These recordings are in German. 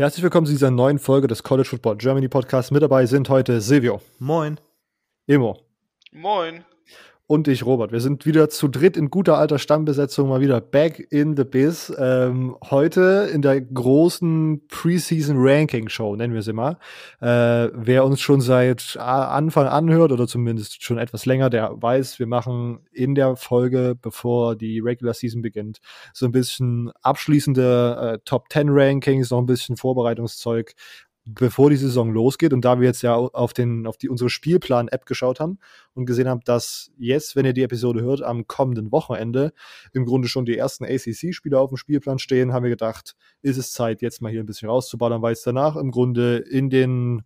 Herzlich willkommen zu dieser neuen Folge des College Football Germany Podcast. Mit dabei sind heute Silvio. Moin. Emo. Moin und ich, Robert. Wir sind wieder zu dritt in guter alter Stammbesetzung mal wieder back in the biz. Ähm, heute in der großen Preseason Ranking Show, nennen wir sie mal. Äh, wer uns schon seit Anfang anhört oder zumindest schon etwas länger, der weiß, wir machen in der Folge, bevor die Regular Season beginnt, so ein bisschen abschließende äh, Top 10 Rankings, noch ein bisschen Vorbereitungszeug bevor die Saison losgeht. Und da wir jetzt ja auf, den, auf die, unsere Spielplan-App geschaut haben und gesehen haben, dass jetzt, wenn ihr die Episode hört, am kommenden Wochenende im Grunde schon die ersten ACC-Spieler auf dem Spielplan stehen, haben wir gedacht, ist es Zeit, jetzt mal hier ein bisschen rauszuballern, weil es danach im Grunde in den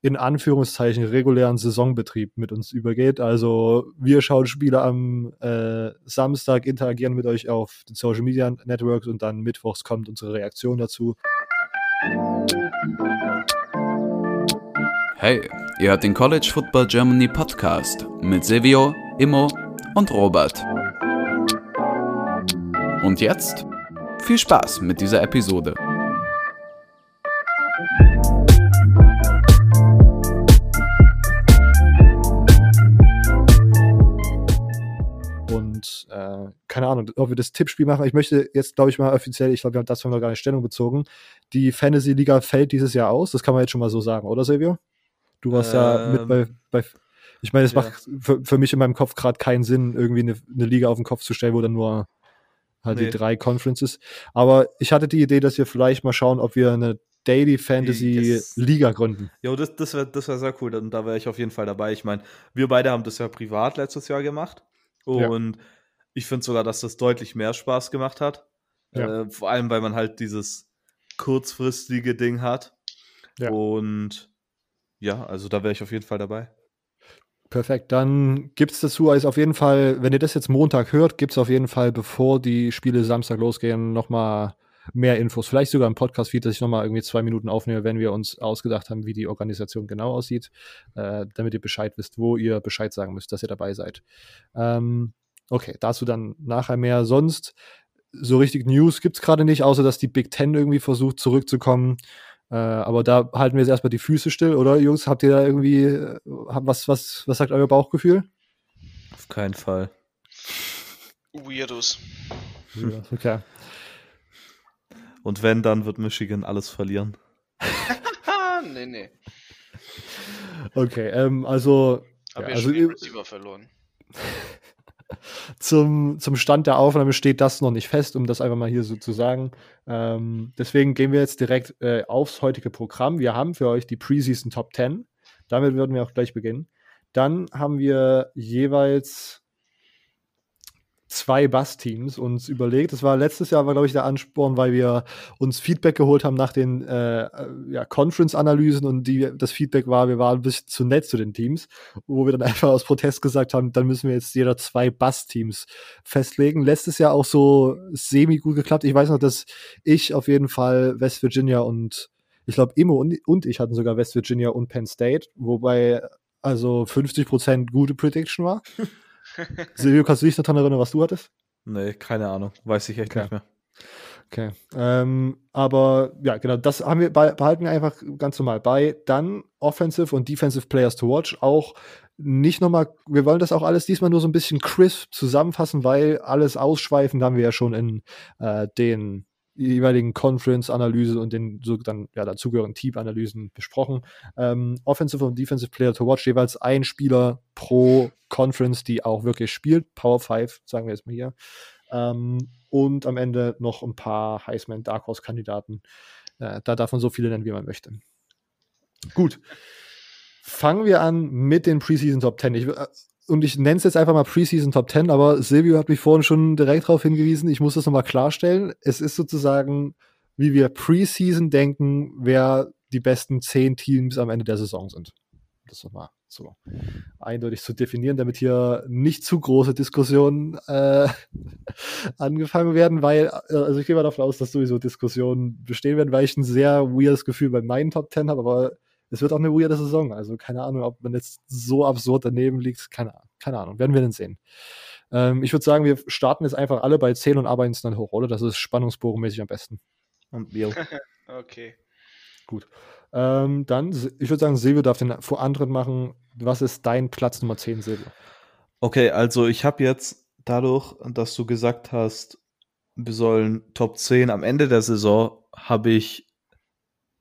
in Anführungszeichen regulären Saisonbetrieb mit uns übergeht. Also wir schauen Spiele am äh, Samstag, interagieren mit euch auf den Social Media Networks und dann mittwochs kommt unsere Reaktion dazu. Hey, ihr hört den College Football Germany Podcast mit Silvio, Immo und Robert. Und jetzt viel Spaß mit dieser Episode. Äh, keine Ahnung, ob wir das Tippspiel machen. Ich möchte jetzt, glaube ich, mal offiziell, ich glaube, wir haben das noch gar nicht Stellung bezogen. Die Fantasy Liga fällt dieses Jahr aus. Das kann man jetzt schon mal so sagen, oder Silvio? Du warst ähm, ja mit bei, ähm, bei ich meine, es ja. macht für, für, mich in meinem Kopf gerade keinen Sinn, irgendwie eine, eine, Liga auf den Kopf zu stellen, wo dann nur halt nee. die drei Conferences. Aber ich hatte die Idee, dass wir vielleicht mal schauen, ob wir eine Daily Fantasy das, Liga gründen. Jo, das, das wäre das wär sehr cool. Und da wäre ich auf jeden Fall dabei. Ich meine, wir beide haben das ja privat letztes Jahr gemacht. Und ja. Ich finde sogar, dass das deutlich mehr Spaß gemacht hat. Ja. Äh, vor allem, weil man halt dieses kurzfristige Ding hat. Ja. Und ja, also da wäre ich auf jeden Fall dabei. Perfekt. Dann gibt es dazu also auf jeden Fall, wenn ihr das jetzt Montag hört, gibt es auf jeden Fall, bevor die Spiele Samstag losgehen, nochmal mehr Infos. Vielleicht sogar im Podcast-Feed, dass ich nochmal irgendwie zwei Minuten aufnehme, wenn wir uns ausgedacht haben, wie die Organisation genau aussieht, äh, damit ihr Bescheid wisst, wo ihr Bescheid sagen müsst, dass ihr dabei seid. Ähm, okay, dazu dann nachher mehr. Sonst, so richtig News gibt es gerade nicht, außer dass die Big Ten irgendwie versucht zurückzukommen. Äh, aber da halten wir jetzt erstmal die Füße still, oder Jungs? Habt ihr da irgendwie, äh, was, was, was sagt euer Bauchgefühl? Auf keinen Fall. Weirdos. Ja, okay. Und wenn, dann wird Michigan alles verlieren. nee, nee. Okay, ähm, also. Hab ja, also, schon Receiver verloren. zum, zum Stand der Aufnahme steht das noch nicht fest, um das einfach mal hier so zu sagen. Ähm, deswegen gehen wir jetzt direkt äh, aufs heutige Programm. Wir haben für euch die Preseason Top 10. Damit würden wir auch gleich beginnen. Dann haben wir jeweils zwei Bass-Teams uns überlegt. Das war letztes Jahr, war glaube ich der Ansporn, weil wir uns Feedback geholt haben nach den äh, äh, ja, Conference-Analysen und die, das Feedback war, wir waren ein bisschen zu nett zu den Teams, wo wir dann einfach aus Protest gesagt haben, dann müssen wir jetzt jeder zwei Bass-Teams festlegen. Letztes Jahr auch so semi gut geklappt. Ich weiß noch, dass ich auf jeden Fall West Virginia und ich glaube Imo und, und ich hatten sogar West Virginia und Penn State, wobei also 50% gute Prediction war. Silvio, kannst du dich daran erinnern, was du hattest? Nee, keine Ahnung. Weiß ich echt okay. nicht mehr. Okay. Ähm, aber ja, genau, das haben wir behalten wir einfach ganz normal bei. Dann Offensive und Defensive Players to Watch. Auch nicht nochmal, wir wollen das auch alles diesmal nur so ein bisschen crisp zusammenfassen, weil alles ausschweifen, da haben wir ja schon in äh, den jeweiligen Conference-Analyse und den so dann ja, dazugehörigen Team-Analysen besprochen. Ähm, Offensive und Defensive Player to Watch, jeweils ein Spieler pro Conference, die auch wirklich spielt. Power 5, sagen wir jetzt mal hier. Ähm, und am Ende noch ein paar Heisman Dark Horse-Kandidaten. Äh, da darf man so viele nennen, wie man möchte. Gut. Fangen wir an mit den Preseason Top 10. Ich, äh, und ich nenne es jetzt einfach mal Preseason Top 10, aber Silvio hat mich vorhin schon direkt darauf hingewiesen, ich muss das nochmal klarstellen. Es ist sozusagen, wie wir Preseason denken, wer die besten 10 Teams am Ende der Saison sind. Das nochmal so eindeutig zu definieren, damit hier nicht zu große Diskussionen äh, angefangen werden, weil, äh, also ich gehe mal davon aus, dass sowieso Diskussionen bestehen werden, weil ich ein sehr weirdes Gefühl bei meinen Top 10 habe, aber es wird auch eine weirde Saison. Also keine Ahnung, ob man jetzt so absurd daneben liegt. Keine, keine Ahnung. Werden wir denn sehen. Ähm, ich würde sagen, wir starten jetzt einfach alle bei 10 und arbeiten es dann hoch, oder? Das ist spannungsbogenmäßig am besten. Und wir. okay. Gut. Ähm, dann, ich würde sagen, Silvio darf den vor anderen machen. Was ist dein Platz Nummer 10, Silvio? Okay, also ich habe jetzt dadurch, dass du gesagt hast, wir sollen Top 10 am Ende der Saison, habe ich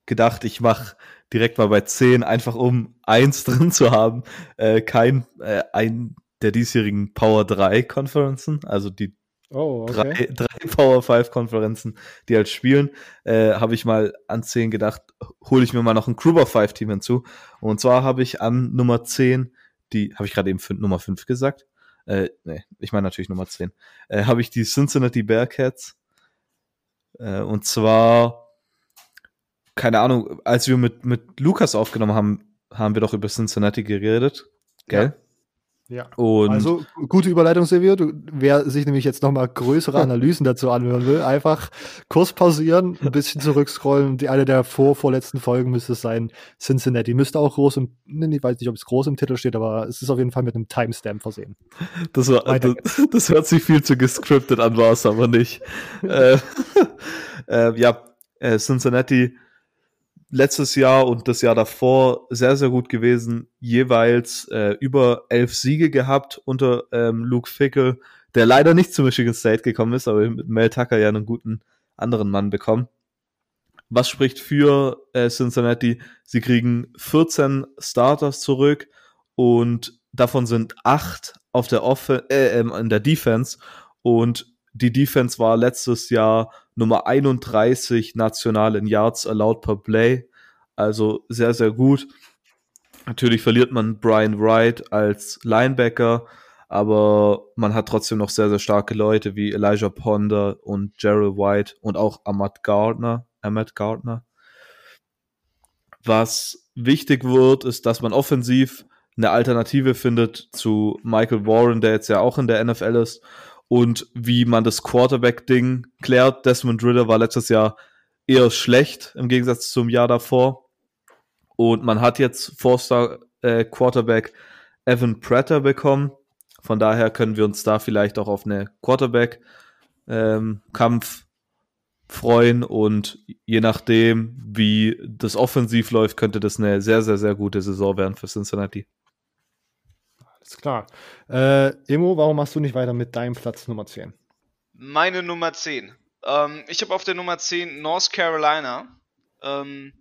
gedacht, ich mache direkt mal bei 10, einfach um eins drin zu haben. Äh, kein, äh, ein der diesjährigen Power 3 Konferenzen, also die oh, okay. drei, drei Power 5 Konferenzen, die halt spielen, äh, habe ich mal an 10 gedacht, hole ich mir mal noch ein Kruber 5 Team hinzu. Und zwar habe ich an Nummer 10, die, habe ich gerade eben Nummer 5 gesagt? Äh, nee, ich meine natürlich Nummer 10. Äh, habe ich die Cincinnati Bearcats. Äh, und zwar, keine Ahnung, als wir mit, mit Lukas aufgenommen haben, haben wir doch über Cincinnati geredet. Gell? Ja. Ja. Und also gute Überleitung, Silvio. Du, wer sich nämlich jetzt nochmal größere Analysen dazu anhören will, einfach kurz pausieren, ein bisschen zurückscrollen. Die eine der vor, vorletzten Folgen müsste es sein. Cincinnati müsste auch groß im, ich weiß nicht, ob es groß im Titel steht, aber es ist auf jeden Fall mit einem Timestamp versehen. Das, war, das, das, hört sich viel zu gescriptet an, war es aber nicht. äh, äh, ja, äh, Cincinnati letztes Jahr und das Jahr davor sehr, sehr gut gewesen. Jeweils äh, über elf Siege gehabt unter ähm, Luke Fickle, der leider nicht zu Michigan State gekommen ist, aber mit Mel Tucker ja einen guten anderen Mann bekommen. Was spricht für äh, Cincinnati? Sie kriegen 14 Starters zurück und davon sind acht auf der Off äh, ähm, in der Defense und die Defense war letztes Jahr Nummer 31 national in Yards allowed per Play. Also sehr, sehr gut. Natürlich verliert man Brian Wright als Linebacker, aber man hat trotzdem noch sehr, sehr starke Leute wie Elijah Ponder und Gerald White und auch Ahmad Gardner. Ahmad Gardner. Was wichtig wird, ist, dass man offensiv eine Alternative findet zu Michael Warren, der jetzt ja auch in der NFL ist und wie man das Quarterback-Ding klärt. Desmond Ritter war letztes Jahr eher schlecht im Gegensatz zum Jahr davor. Und man hat jetzt Forster äh, Quarterback Evan Prater bekommen. Von daher können wir uns da vielleicht auch auf eine Quarterback-Kampf ähm, freuen. Und je nachdem, wie das offensiv läuft, könnte das eine sehr, sehr, sehr gute Saison werden für Cincinnati. Ist klar. Äh, Emo, warum machst du nicht weiter mit deinem Platz Nummer 10? Meine Nummer 10. Ähm, ich habe auf der Nummer 10 North Carolina. Ähm,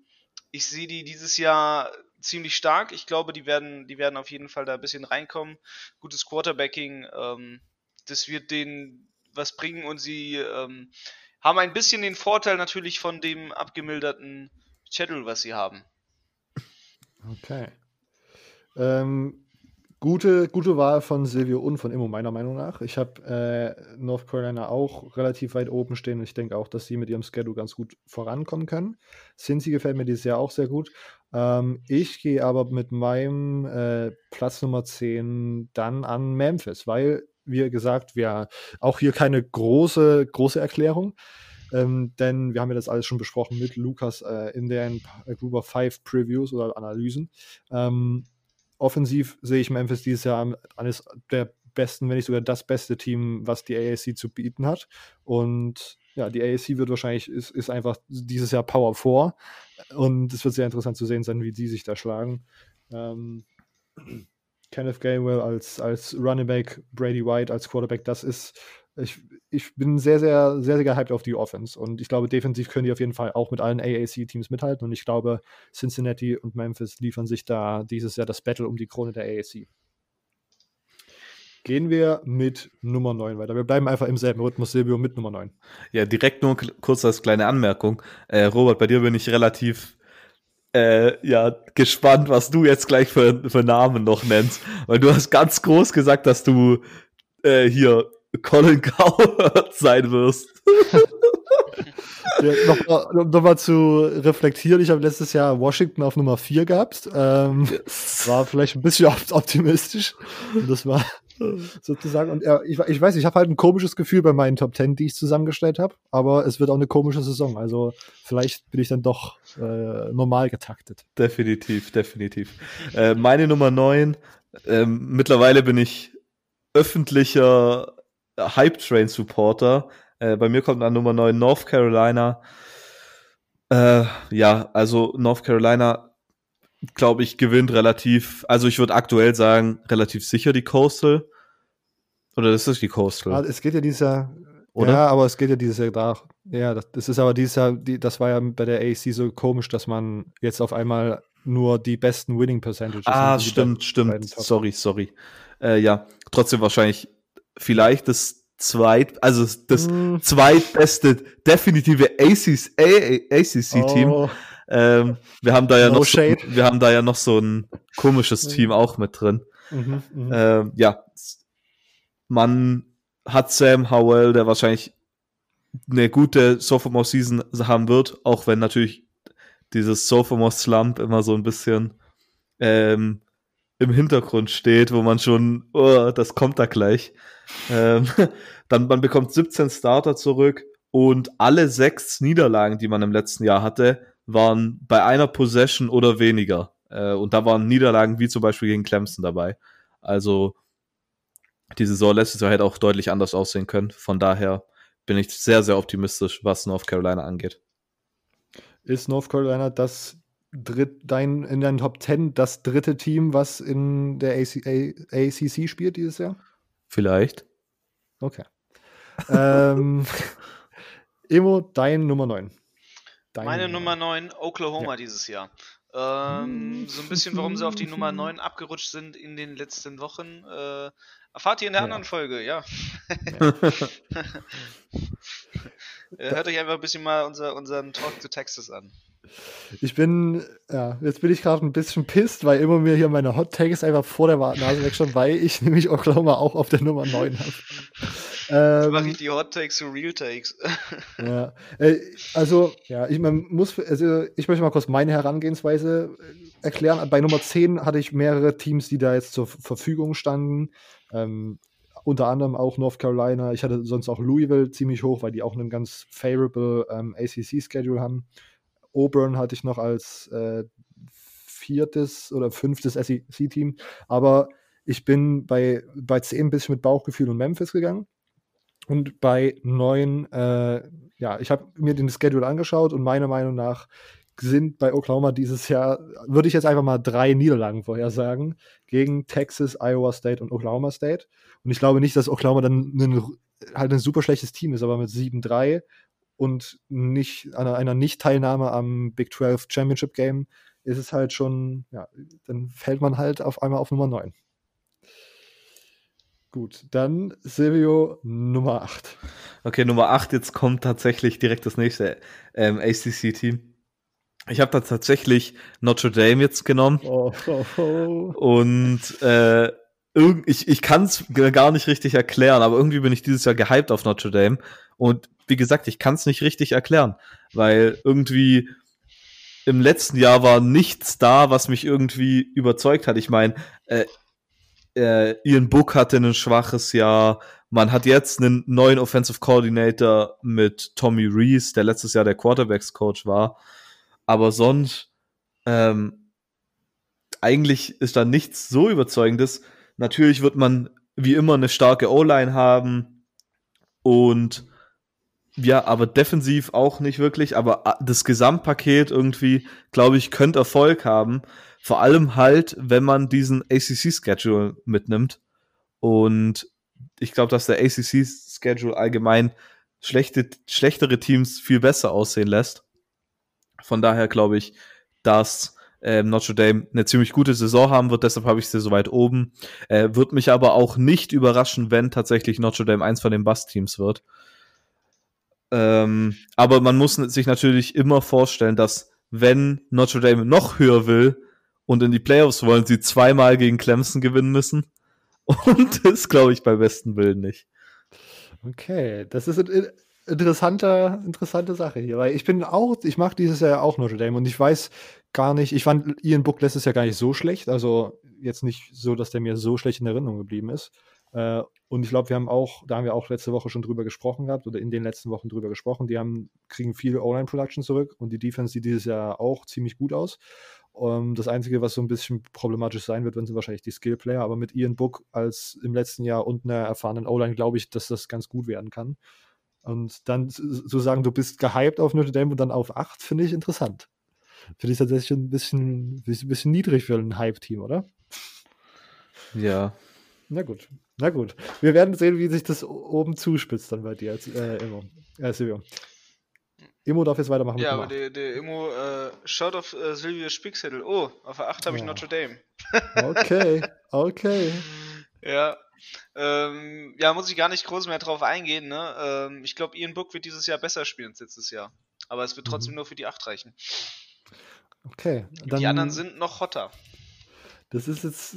ich sehe die dieses Jahr ziemlich stark. Ich glaube, die werden, die werden auf jeden Fall da ein bisschen reinkommen. Gutes Quarterbacking. Ähm, das wird denen was bringen und sie ähm, haben ein bisschen den Vorteil natürlich von dem abgemilderten Schedule, was sie haben. Okay. Ähm, Gute, gute Wahl von Silvio und von Immo, meiner Meinung nach. Ich habe äh, North Carolina auch relativ weit oben stehen und ich denke auch, dass sie mit ihrem Schedule ganz gut vorankommen können. Cincy gefällt mir dieses Jahr auch sehr gut. Ähm, ich gehe aber mit meinem äh, Platz Nummer 10 dann an Memphis, weil, wie gesagt, wir auch hier keine große, große Erklärung. Ähm, denn wir haben ja das alles schon besprochen mit Lukas äh, in den of Five Previews oder Analysen. Ähm, offensiv sehe ich Memphis dieses Jahr eines der besten, wenn nicht sogar das beste Team, was die AAC zu bieten hat. Und ja, die AAC wird wahrscheinlich, ist, ist einfach dieses Jahr Power 4. Und es wird sehr interessant zu sehen sein, wie die sich da schlagen. Ähm, Kenneth Gainwell als, als Running Back, Brady White als Quarterback, das ist ich, ich bin sehr, sehr, sehr, sehr gehypt auf die Offense. Und ich glaube, defensiv können die auf jeden Fall auch mit allen AAC-Teams mithalten. Und ich glaube, Cincinnati und Memphis liefern sich da dieses Jahr das Battle um die Krone der AAC. Gehen wir mit Nummer 9 weiter. Wir bleiben einfach im selben Rhythmus, Silvio, mit Nummer 9. Ja, direkt nur kurz als kleine Anmerkung. Äh, Robert, bei dir bin ich relativ äh, ja, gespannt, was du jetzt gleich für, für Namen noch nennst. Weil du hast ganz groß gesagt, dass du äh, hier Colin Coward sein wirst. ja, Nochmal um noch zu reflektieren, ich habe letztes Jahr Washington auf Nummer 4 gehabt. Ähm, yes. War vielleicht ein bisschen optimistisch. Und das war sozusagen. Und ja, ich, ich weiß, ich habe halt ein komisches Gefühl bei meinen Top 10, die ich zusammengestellt habe. Aber es wird auch eine komische Saison. Also vielleicht bin ich dann doch äh, normal getaktet. Definitiv, definitiv. Äh, meine Nummer 9. Ähm, mittlerweile bin ich öffentlicher Hype Train Supporter. Äh, bei mir kommt an Nummer 9 North Carolina. Äh, ja, also North Carolina, glaube ich, gewinnt relativ, also ich würde aktuell sagen, relativ sicher die Coastal. Oder das ist die Coastal. Ah, es geht ja dieser, oder? Ja, aber es geht ja dieses Jahr nach. Ja, das, das ist aber dieses Jahr, die, das war ja bei der AC so komisch, dass man jetzt auf einmal nur die besten Winning Percentages. Ah, stimmt, stimmt. Sorry, sorry. Äh, ja, trotzdem wahrscheinlich vielleicht das zweit, also das mm. zweitbeste definitive ACC-Team. Oh. Ähm, wir haben da ja no noch, so, wir haben da ja noch so ein komisches Team auch mit drin. Mhm, mh. ähm, ja, man hat Sam Howell, der wahrscheinlich eine gute Sophomore-Season haben wird, auch wenn natürlich dieses Sophomore-Slump immer so ein bisschen ähm, im Hintergrund steht, wo man schon, oh, das kommt da gleich. Ähm, dann man bekommt 17 Starter zurück und alle sechs Niederlagen, die man im letzten Jahr hatte, waren bei einer Possession oder weniger. Äh, und da waren Niederlagen wie zum Beispiel gegen Clemson dabei. Also die Saison letztes Jahr hätte auch deutlich anders aussehen können. Von daher bin ich sehr, sehr optimistisch, was North Carolina angeht. Ist North Carolina das dritt, dein, in deinen Top 10 das dritte Team, was in der AC, A, ACC spielt dieses Jahr? Vielleicht. Okay. ähm, Emo, dein Nummer 9. Dein Meine Nummer 9, Oklahoma ja. dieses Jahr. Ähm, so ein bisschen, warum sie auf die Nummer 9 abgerutscht sind in den letzten Wochen. Äh, erfahrt ihr in der ja. anderen Folge, ja. ja. Hört euch einfach ein bisschen mal unser, unseren Talk to Texas an. Ich bin, ja, jetzt bin ich gerade ein bisschen pisst, weil immer mir hier meine Hot Takes einfach vor der Nase weg schon, weil ich nämlich Oklahoma auch auf der Nummer 9 habe. Ähm, mache ich die Hot Takes zu Real Takes. ja, äh, also, ja, ich man muss, also ich möchte mal kurz meine Herangehensweise äh, erklären. Bei Nummer 10 hatte ich mehrere Teams, die da jetzt zur Verfügung standen. Ähm, unter anderem auch North Carolina. Ich hatte sonst auch Louisville ziemlich hoch, weil die auch einen ganz favorable ähm, ACC-Schedule haben. Auburn hatte ich noch als äh, viertes oder fünftes SEC-Team. Aber ich bin bei, bei 10 ein bisschen mit Bauchgefühl und Memphis gegangen. Und bei 9, äh, ja, ich habe mir den Schedule angeschaut und meiner Meinung nach sind bei Oklahoma dieses Jahr, würde ich jetzt einfach mal drei Niederlagen vorhersagen, gegen Texas, Iowa State und Oklahoma State. Und ich glaube nicht, dass Oklahoma dann ein, halt ein super schlechtes Team ist, aber mit 7-3 und nicht einer, einer Nicht-Teilnahme am Big 12 Championship Game ist es halt schon, ja, dann fällt man halt auf einmal auf Nummer 9. Gut, dann Silvio Nummer 8. Okay, Nummer 8, jetzt kommt tatsächlich direkt das nächste ähm, ACC-Team. Ich habe da tatsächlich Notre Dame jetzt genommen. Oh, oh, oh. Und äh, ich, ich kann es gar nicht richtig erklären, aber irgendwie bin ich dieses Jahr gehypt auf Notre Dame. Und wie gesagt, ich kann es nicht richtig erklären, weil irgendwie im letzten Jahr war nichts da, was mich irgendwie überzeugt hat. Ich meine, äh, äh, Ian Book hatte ein schwaches Jahr. Man hat jetzt einen neuen Offensive Coordinator mit Tommy Reese, der letztes Jahr der Quarterbacks Coach war. Aber sonst, ähm, eigentlich ist da nichts so überzeugendes. Natürlich wird man wie immer eine starke O-Line haben und ja, aber defensiv auch nicht wirklich. Aber ah, das Gesamtpaket irgendwie, glaube ich, könnte Erfolg haben. Vor allem halt, wenn man diesen ACC-Schedule mitnimmt. Und ich glaube, dass der ACC-Schedule allgemein schlechte, schlechtere Teams viel besser aussehen lässt. Von daher glaube ich, dass äh, Notre Dame eine ziemlich gute Saison haben wird, deshalb habe ich sie so weit oben. Äh, wird mich aber auch nicht überraschen, wenn tatsächlich Notre Dame eins von den Bust-Teams wird. Ähm, aber man muss sich natürlich immer vorstellen, dass wenn Notre Dame noch höher will und in die Playoffs wollen, sie zweimal gegen Clemson gewinnen müssen. Und das glaube ich bei besten Willen nicht. Okay, das ist interessante, interessante Sache hier, weil ich bin auch, ich mache dieses Jahr auch Notre Dame und ich weiß gar nicht, ich fand Ian Book letztes Jahr gar nicht so schlecht, also jetzt nicht so, dass der mir so schlecht in Erinnerung geblieben ist. Äh, und ich glaube, wir haben auch, da haben wir auch letzte Woche schon drüber gesprochen gehabt oder in den letzten Wochen drüber gesprochen. Die haben, kriegen viel Online-Production zurück und die Defense sieht dieses Jahr auch ziemlich gut aus. Um, ähm, das Einzige, was so ein bisschen problematisch sein wird, sind wahrscheinlich die Skill-Player. Aber mit Ian Book als im letzten Jahr und einer erfahrenen O-Line glaube ich, dass das ganz gut werden kann. Und dann zu sagen, du bist gehypt auf Notre Dame und dann auf 8, finde ich interessant. Finde ich tatsächlich ein bisschen, ein bisschen niedrig für ein Hype-Team, oder? Ja. Na gut, na gut. Wir werden sehen, wie sich das oben zuspitzt dann bei dir als äh, Immo. Äh, Silvio. Immo darf jetzt weitermachen. Ja, aber der, der Immo äh, schaut auf äh, Silvios Spickzettel. Oh, auf der 8 habe ich ja. Notre Dame. okay, okay. Ja. Ähm, ja, muss ich gar nicht groß mehr drauf eingehen. Ne? Ähm, ich glaube, Ian Book wird dieses Jahr besser spielen als letztes Jahr. Aber es wird trotzdem mhm. nur für die 8 reichen. Okay. Dann, die anderen sind noch hotter. Das ist jetzt.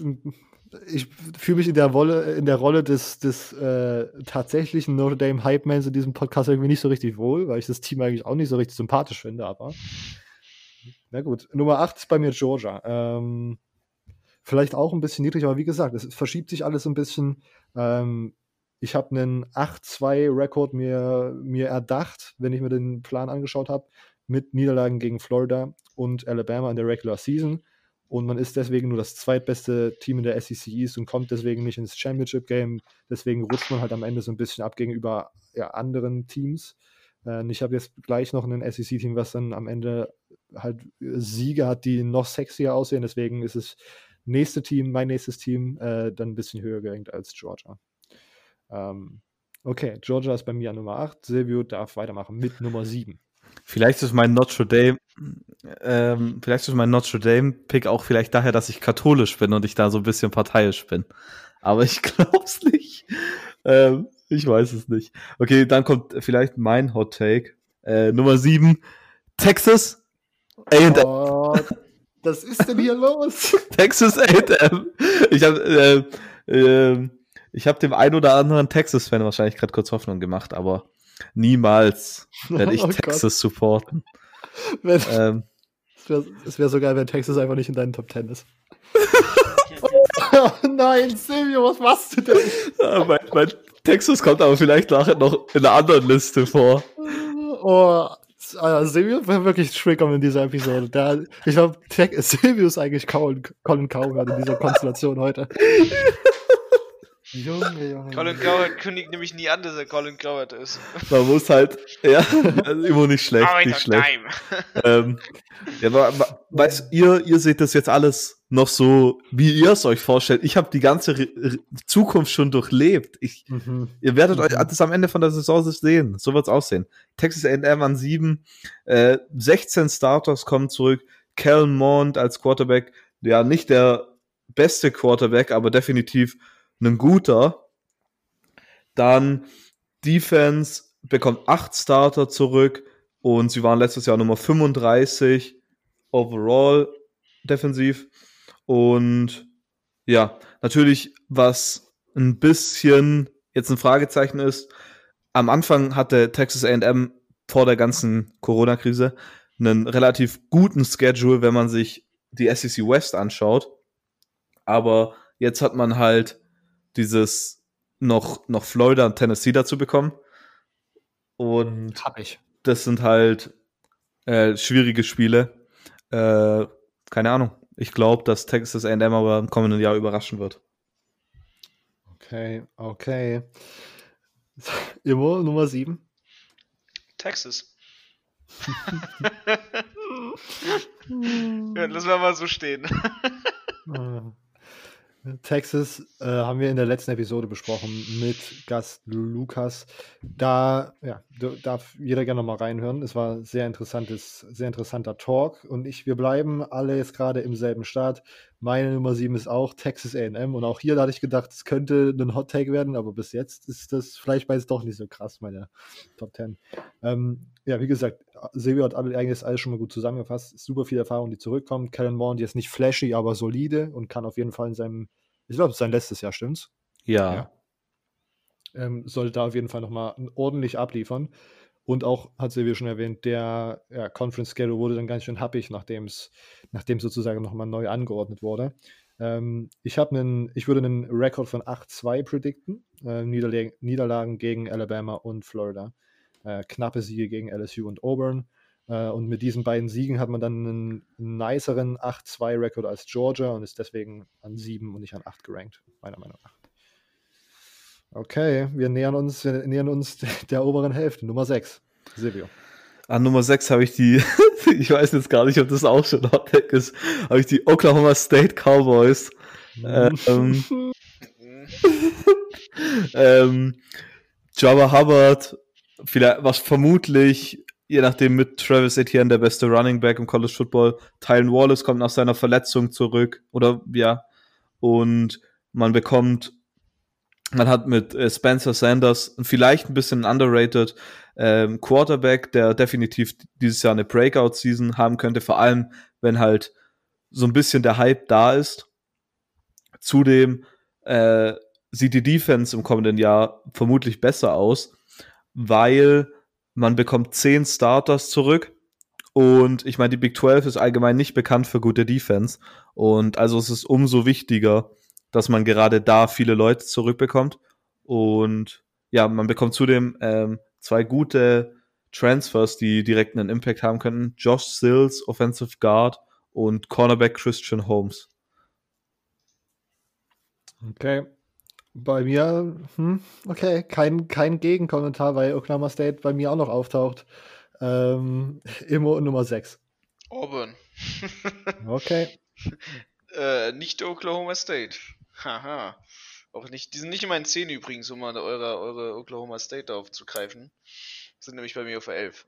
Ich fühle mich in der Rolle, in der Rolle des, des äh, tatsächlichen Notre Dame Hype-Mans in diesem Podcast irgendwie nicht so richtig wohl, weil ich das Team eigentlich auch nicht so richtig sympathisch finde, aber. Na gut. Nummer 8 ist bei mir Georgia. Ähm, vielleicht auch ein bisschen niedrig, aber wie gesagt, es verschiebt sich alles ein bisschen. Ähm, ich habe einen 8-2-Rekord mir, mir erdacht, wenn ich mir den Plan angeschaut habe, mit Niederlagen gegen Florida und Alabama in der Regular Season. Und man ist deswegen nur das zweitbeste Team in der SEC East und kommt deswegen nicht ins Championship Game. Deswegen rutscht man halt am Ende so ein bisschen ab gegenüber ja, anderen Teams. Äh, ich habe jetzt gleich noch ein SEC-Team, was dann am Ende halt Siege hat, die noch sexier aussehen. Deswegen ist es nächste Team, mein nächstes Team, äh, dann ein bisschen höher gerankt als Georgia. Ähm, okay, Georgia ist bei mir an Nummer 8. Silvio darf weitermachen mit Nummer 7. Vielleicht ist mein Notre Dame, ähm, vielleicht ist mein Notre Dame Pick auch vielleicht daher, dass ich katholisch bin und ich da so ein bisschen parteiisch bin. Aber ich glaub's nicht. Ähm, ich weiß es nicht. Okay, dann kommt vielleicht mein Hot Take. Äh, Nummer 7, Texas. Oh, was ist denn hier los? Texas A&M. Ich habe äh, äh, ich habe dem ein oder anderen Texas-Fan wahrscheinlich gerade kurz Hoffnung gemacht, aber niemals werde ich oh Texas Gott. supporten. Wenn, ähm, es wäre wär so geil, wenn Texas einfach nicht in deinen Top Ten ist. oh nein, Silvio, was machst du denn? Ja, mein, mein, Texas kommt aber vielleicht nachher noch in einer anderen Liste vor. Oh, also Silvio war wirklich triggern in dieser Episode. Der, ich glaube, Silvio ist eigentlich Colin, Colin Cowherd in dieser Konstellation heute. Junge, Junge. Colin Coward kündigt nämlich nie an, dass er Colin Coward ist. Man muss halt, ja, also immer nicht schlecht, nicht schlecht. ähm, ja, aber, weißt ihr, ihr seht das jetzt alles noch so, wie ihr es euch vorstellt. Ich habe die ganze Re Re Zukunft schon durchlebt. Ich, mhm. Ihr werdet mhm. euch das am Ende von der Saison sehen. So wird's aussehen. Texas A&M an sieben, äh, 16 Starters kommen zurück. Cal Mond als Quarterback, ja, nicht der beste Quarterback, aber definitiv ein guter. Dann Defense bekommt acht Starter zurück und sie waren letztes Jahr Nummer 35 overall defensiv. Und ja, natürlich, was ein bisschen jetzt ein Fragezeichen ist, am Anfang hatte Texas AM vor der ganzen Corona-Krise einen relativ guten Schedule, wenn man sich die SEC West anschaut. Aber jetzt hat man halt dieses noch, noch Florida und Tennessee dazu bekommen. Und Hab ich. das sind halt äh, schwierige Spiele. Äh, keine Ahnung. Ich glaube, dass Texas AM aber im kommenden Jahr überraschen wird. Okay, okay. Immer Nummer 7. Texas. ja, lassen wir mal so stehen. Texas äh, haben wir in der letzten Episode besprochen mit Gast Lukas. Da ja, darf jeder gerne nochmal reinhören. Es war sehr interessantes, sehr interessanter Talk und ich, wir bleiben alle jetzt gerade im selben Start. Meine Nummer 7 ist auch Texas AM und auch hier da hatte ich gedacht, es könnte ein Hot Take werden, aber bis jetzt ist das vielleicht bei es doch nicht so krass, meine Top 10. Ähm, ja, wie gesagt, Silvio hat eigentlich alles schon mal gut zusammengefasst. Super viel Erfahrung, die zurückkommt. Kellen Mond jetzt nicht flashy, aber solide und kann auf jeden Fall in seinem, ich glaube, ist sein letztes Jahr, stimmt's? Ja. ja. Ähm, sollte da auf jeden Fall nochmal ordentlich abliefern. Und auch, hat Silvio schon erwähnt, der ja, Conference Schedule wurde dann ganz schön happig, nachdem es sozusagen nochmal neu angeordnet wurde. Ähm, ich habe einen, ich würde einen Rekord von 8-2 predikten. Äh, Niederlagen, Niederlagen gegen Alabama und Florida äh, knappe Siege gegen LSU und Auburn. Äh, und mit diesen beiden Siegen hat man dann einen niceren 8-2-Rekord als Georgia und ist deswegen an 7 und nicht an 8 gerankt, meiner Meinung nach. Okay, wir nähern uns, wir nähern uns der oberen Hälfte, Nummer 6. Silvio. An Nummer 6 habe ich die, ich weiß jetzt gar nicht, ob das auch schon Hotdeck ist, habe ich die Oklahoma State Cowboys. ähm, ähm, Java Hubbard, vielleicht, was vermutlich, je nachdem mit Travis Etienne der beste Running Back im College Football. Tylen Wallace kommt nach seiner Verletzung zurück, oder ja. Und man bekommt, man hat mit äh, Spencer Sanders vielleicht ein bisschen underrated ähm, Quarterback, der definitiv dieses Jahr eine Breakout-Season haben könnte, vor allem wenn halt so ein bisschen der Hype da ist. Zudem äh, sieht die Defense im kommenden Jahr vermutlich besser aus, weil man bekommt zehn Starters zurück. Und ich meine, die Big 12 ist allgemein nicht bekannt für gute Defense. Und also es ist umso wichtiger, dass man gerade da viele Leute zurückbekommt. Und ja, man bekommt zudem ähm, zwei gute Transfers, die direkt einen Impact haben könnten. Josh Sills, Offensive Guard und Cornerback Christian Holmes. Okay. Bei mir, hm, okay, kein, kein Gegenkommentar, weil Oklahoma State bei mir auch noch auftaucht. Ähm, Immo Nummer 6. Auburn. okay. äh, nicht Oklahoma State. Haha. Auch nicht, die sind nicht in meinen 10 übrigens, um mal eure, eure Oklahoma State aufzugreifen. Sind nämlich bei mir auf 11.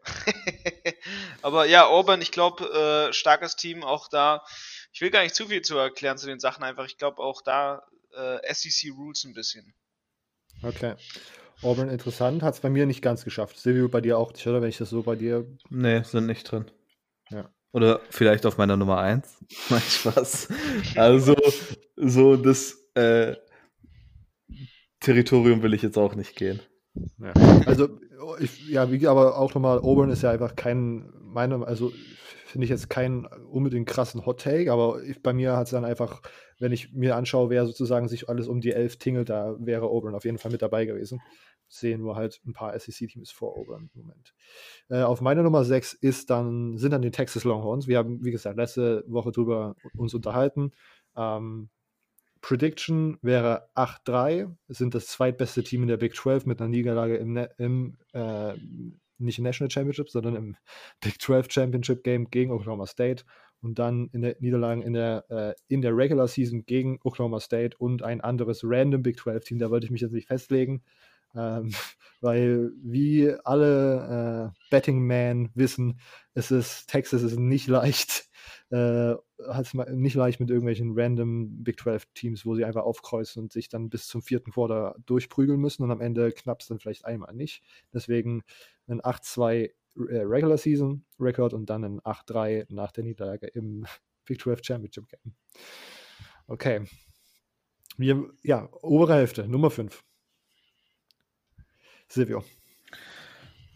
Aber ja, Auburn, ich glaube, äh, starkes Team, auch da. Ich will gar nicht zu viel zu erklären zu den Sachen, einfach. Ich glaube, auch da äh, SEC Rules ein bisschen. Okay. Auburn interessant, hat es bei mir nicht ganz geschafft. Silvio, bei dir auch nicht, oder? Wenn ich das so bei dir. Nee, sind nicht drin. Ja. Oder vielleicht auf meiner Nummer 1. Mein Spaß. Also, so das äh, Territorium will ich jetzt auch nicht gehen. Ja. Also, ich, ja, wie aber auch nochmal, Auburn ist ja einfach kein, meine, also finde ich jetzt keinen unbedingt krassen Hot Take, aber ich, bei mir hat es dann einfach wenn ich mir anschaue, wer sozusagen sich alles um die elf tingelt, da wäre Auburn auf jeden Fall mit dabei gewesen. Sehen wir halt ein paar SEC-Teams vor Auburn im Moment. Äh, auf meiner Nummer 6 ist dann, sind dann die Texas Longhorns. Wir haben, wie gesagt, letzte Woche drüber uns unterhalten. Ähm, Prediction wäre 8-3, sind das zweitbeste Team in der Big 12 mit einer Niederlage im, im äh, nicht im National Championship, sondern im Big 12 Championship Game gegen Oklahoma State und dann in der Niederlagen in der, äh, in der Regular Season gegen Oklahoma State und ein anderes random Big 12 Team. Da wollte ich mich jetzt nicht festlegen, ähm, weil wie alle äh, Betting Man wissen, es ist, Texas ist nicht leicht, äh, nicht leicht mit irgendwelchen random Big 12 Teams, wo sie einfach aufkreuzen und sich dann bis zum vierten Quarter durchprügeln müssen und am Ende knapp es dann vielleicht einmal nicht. Deswegen ein 8-2 äh, Regular Season Record und dann ein 8-3 nach der Niederlage im Big 12 Championship Game. Okay. Wir, ja, obere Hälfte, Nummer 5. Silvio.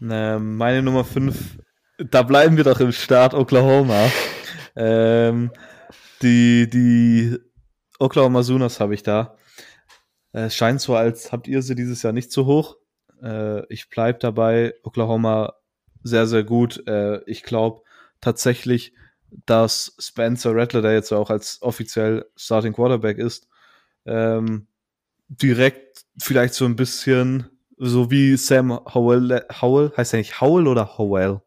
Ähm, meine Nummer 5, da bleiben wir doch im Staat Oklahoma. ähm, die, die Oklahoma Sooners habe ich da. Es scheint so, als habt ihr sie dieses Jahr nicht so hoch. Äh, ich bleibe dabei. Oklahoma sehr, sehr gut. Äh, ich glaube tatsächlich, dass Spencer Rattler, der jetzt auch als offiziell Starting Quarterback ist, ähm, direkt vielleicht so ein bisschen so wie Sam Howell, Howell heißt er nicht Howell oder Howell?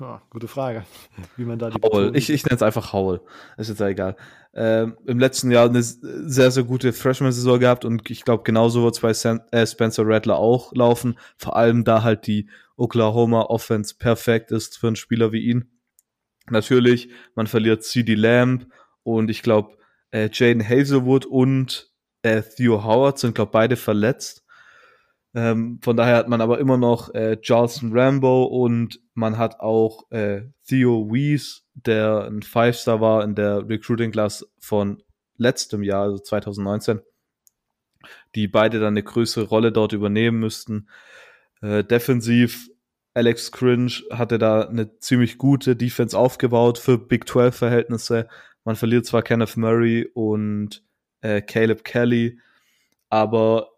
Oh, gute Frage. Wie man da die Howell. Ich, ich nenne es einfach Howell. Ist jetzt ja egal. Ähm, Im letzten Jahr eine sehr, sehr gute Freshman-Saison gehabt und ich glaube, genauso wird es bei Sam, äh, Spencer Rattler auch laufen. Vor allem da halt die Oklahoma Offense perfekt ist für einen Spieler wie ihn. Natürlich, man verliert CD Lamb und ich glaube, äh, Jaden Hazelwood und äh, Theo Howard sind, glaube beide verletzt. Ähm, von daher hat man aber immer noch äh, Charleston Rambo und man hat auch äh, Theo Weiss, der ein Five-Star war in der Recruiting Class von letztem Jahr, also 2019, die beide dann eine größere Rolle dort übernehmen müssten. Äh, defensiv, Alex Cringe hatte da eine ziemlich gute Defense aufgebaut für Big 12 Verhältnisse. Man verliert zwar Kenneth Murray und äh, Caleb Kelly, aber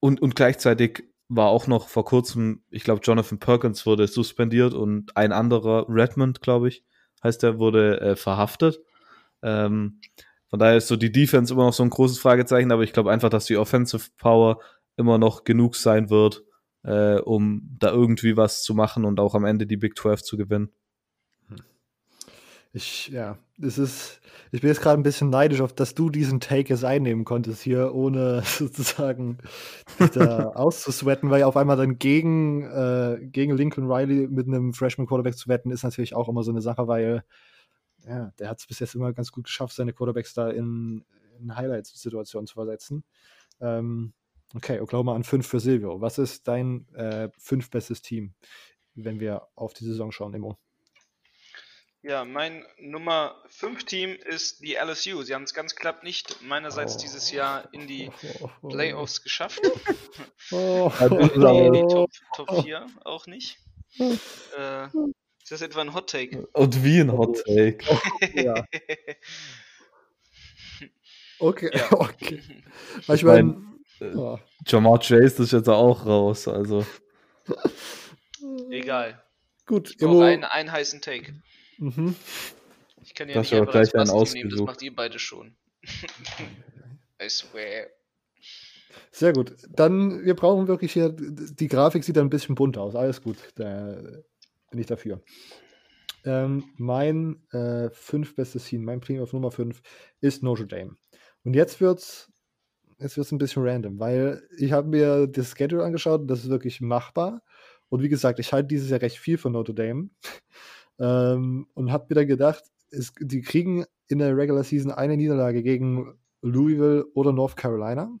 und, und gleichzeitig war auch noch vor kurzem, ich glaube, Jonathan Perkins wurde suspendiert und ein anderer, Redmond, glaube ich, heißt der, wurde äh, verhaftet. Ähm, von daher ist so die Defense immer noch so ein großes Fragezeichen, aber ich glaube einfach, dass die Offensive Power immer noch genug sein wird, äh, um da irgendwie was zu machen und auch am Ende die Big 12 zu gewinnen. Ich, ja, es ist, ich bin jetzt gerade ein bisschen neidisch, auf dass du diesen Take jetzt einnehmen konntest hier, ohne sozusagen dich da auszusweaten, weil auf einmal dann gegen, äh, gegen Lincoln Riley mit einem Freshman Quarterback zu wetten, ist natürlich auch immer so eine Sache, weil ja, der hat es bis jetzt immer ganz gut geschafft, seine Quarterbacks da in, in Highlights-Situationen zu versetzen. Ähm, okay, Oklahoma an 5 für Silvio. Was ist dein äh, fünf bestes Team, wenn wir auf die Saison schauen, Emo? Ja, mein Nummer 5 Team ist die LSU. Sie haben es ganz knapp nicht meinerseits oh. dieses Jahr in die Playoffs geschafft. Oh. in die Top, Top 4 auch nicht. Äh, ist das etwa ein Hot Take? Und wie ein Hot Take. ja. Okay, ja. okay. Ich meine, äh, oh. Jamar Chase ist jetzt auch raus, also. Egal. Gut, ich brauche einen, einen heißen Take. Mhm. Ich kann ja das nicht einfach gleich einen ausgesucht. das macht ihr beide schon. I swear. Sehr gut. Dann, wir brauchen wirklich hier, die Grafik sieht ein bisschen bunt aus. Alles gut, da bin ich dafür. Ähm, mein äh, fünf bestes Team, mein Team auf Nummer 5 ist Notre Dame. Und jetzt wird's, jetzt wird's ein bisschen random, weil ich habe mir das Schedule angeschaut und das ist wirklich machbar. Und wie gesagt, ich halte dieses Jahr recht viel von Notre Dame. Ähm, und habe mir dann gedacht, es, die kriegen in der Regular Season eine Niederlage gegen Louisville oder North Carolina.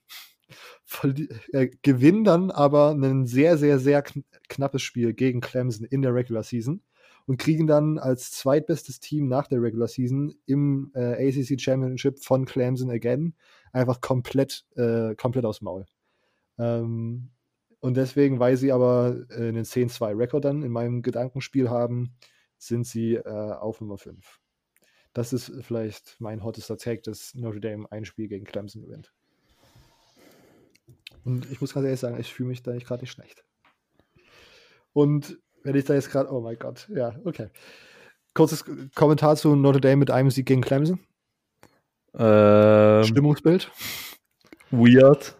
Äh, gewinnen dann aber ein sehr, sehr, sehr kn knappes Spiel gegen Clemson in der Regular Season und kriegen dann als zweitbestes Team nach der Regular Season im äh, ACC Championship von Clemson again einfach komplett, äh, komplett aus Maul. Ähm, und deswegen, weil sie aber äh, einen 10-2-Rekord dann in meinem Gedankenspiel haben, sind sie äh, auf Nummer 5. Das ist vielleicht mein hottester Take, dass Notre Dame ein Spiel gegen Clemson gewinnt. Und ich muss ganz ehrlich sagen, ich fühle mich da nicht gerade nicht schlecht. Und wenn ich da jetzt gerade, oh mein Gott, ja, okay. Kurzes Kommentar zu Notre Dame mit einem Sieg gegen Clemson. Ähm, Stimmungsbild. Weird.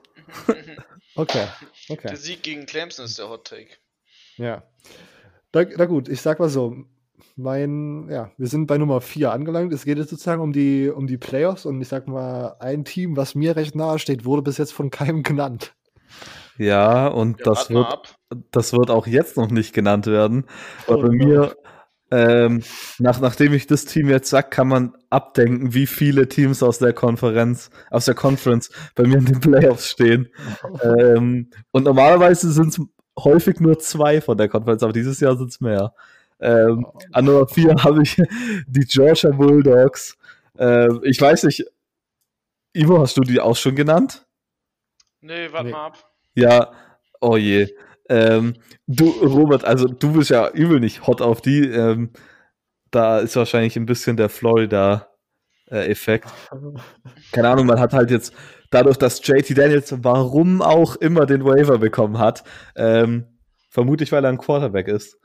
okay, okay. Der Sieg gegen Clemson ist der Hot Take. Ja. Na, na gut, ich sag mal so, mein, ja, wir sind bei Nummer 4 angelangt. Es geht jetzt sozusagen um die, um die Playoffs und ich sag mal, ein Team, was mir recht nahe steht, wurde bis jetzt von keinem genannt. Ja, und ja, das, wird, das wird auch jetzt noch nicht genannt werden. Weil oh, bei mir, ähm, nach, nachdem ich das Team jetzt sag, kann man abdenken, wie viele Teams aus der Konferenz, aus der Conference bei mir in den Playoffs stehen. ähm, und normalerweise sind es häufig nur zwei von der Konferenz, aber dieses Jahr sind es mehr. Ähm, an Nummer 4 habe ich die Georgia Bulldogs. Ähm, ich weiß nicht, Ivo, hast du die auch schon genannt? Nee, warte nee. mal ab. Ja, oh je. Ähm, du, Robert, also du bist ja übel nicht hot auf die. Ähm, da ist wahrscheinlich ein bisschen der Florida-Effekt. Keine Ahnung, man hat halt jetzt dadurch, dass JT Daniels warum auch immer den Waiver bekommen hat, ähm, vermutlich weil er ein Quarterback ist,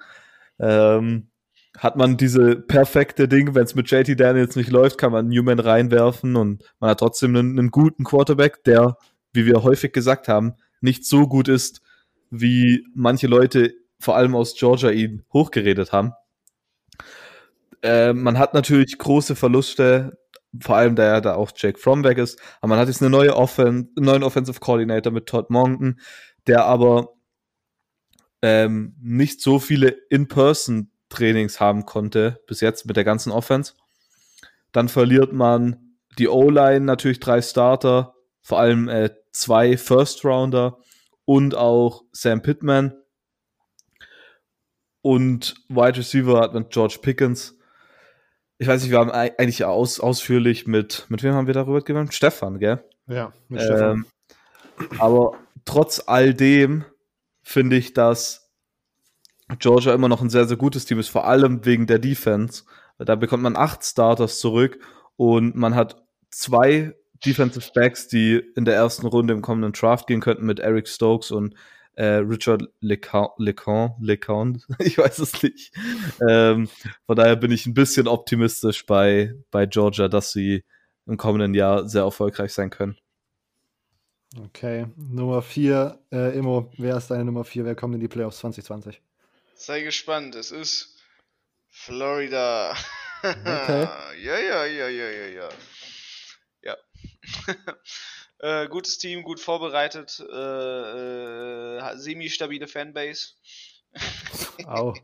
ähm, hat man diese perfekte Ding, wenn es mit JT Daniels nicht läuft, kann man Newman reinwerfen und man hat trotzdem einen, einen, guten Quarterback, der, wie wir häufig gesagt haben, nicht so gut ist, wie manche Leute, vor allem aus Georgia, ihn hochgeredet haben. Äh, man hat natürlich große Verluste, vor allem da ja da auch Jake Fromm weg ist, aber man hat jetzt eine neue Offen einen neuen Offensive Coordinator mit Todd Monken, der aber ähm, nicht so viele In-Person-Trainings haben konnte, bis jetzt mit der ganzen Offense. Dann verliert man die O-Line, natürlich drei Starter, vor allem äh, zwei First-Rounder und auch Sam Pittman. Und Wide Receiver hat man George Pickens. Ich weiß nicht, wir haben eigentlich aus, ausführlich mit, mit wem haben wir darüber gemacht? Stefan, gell? Ja, mit ähm, Stefan. Aber trotz all dem finde ich, dass Georgia immer noch ein sehr, sehr gutes Team ist, vor allem wegen der Defense. Da bekommt man acht Starters zurück und man hat zwei Defensive Backs, die in der ersten Runde im kommenden Draft gehen könnten mit Eric Stokes und äh, Richard LeCon, LeCon, ich weiß es nicht. Ähm, von daher bin ich ein bisschen optimistisch bei, bei Georgia, dass sie im kommenden Jahr sehr erfolgreich sein können. Okay, Nummer 4, äh, Immo, wer ist deine Nummer 4? Wer kommt in die Playoffs 2020? Sei gespannt, es ist Florida. Okay. ja, ja, ja, ja, ja, ja. Äh, gutes Team, gut vorbereitet, äh, äh, semi-stabile Fanbase. Au.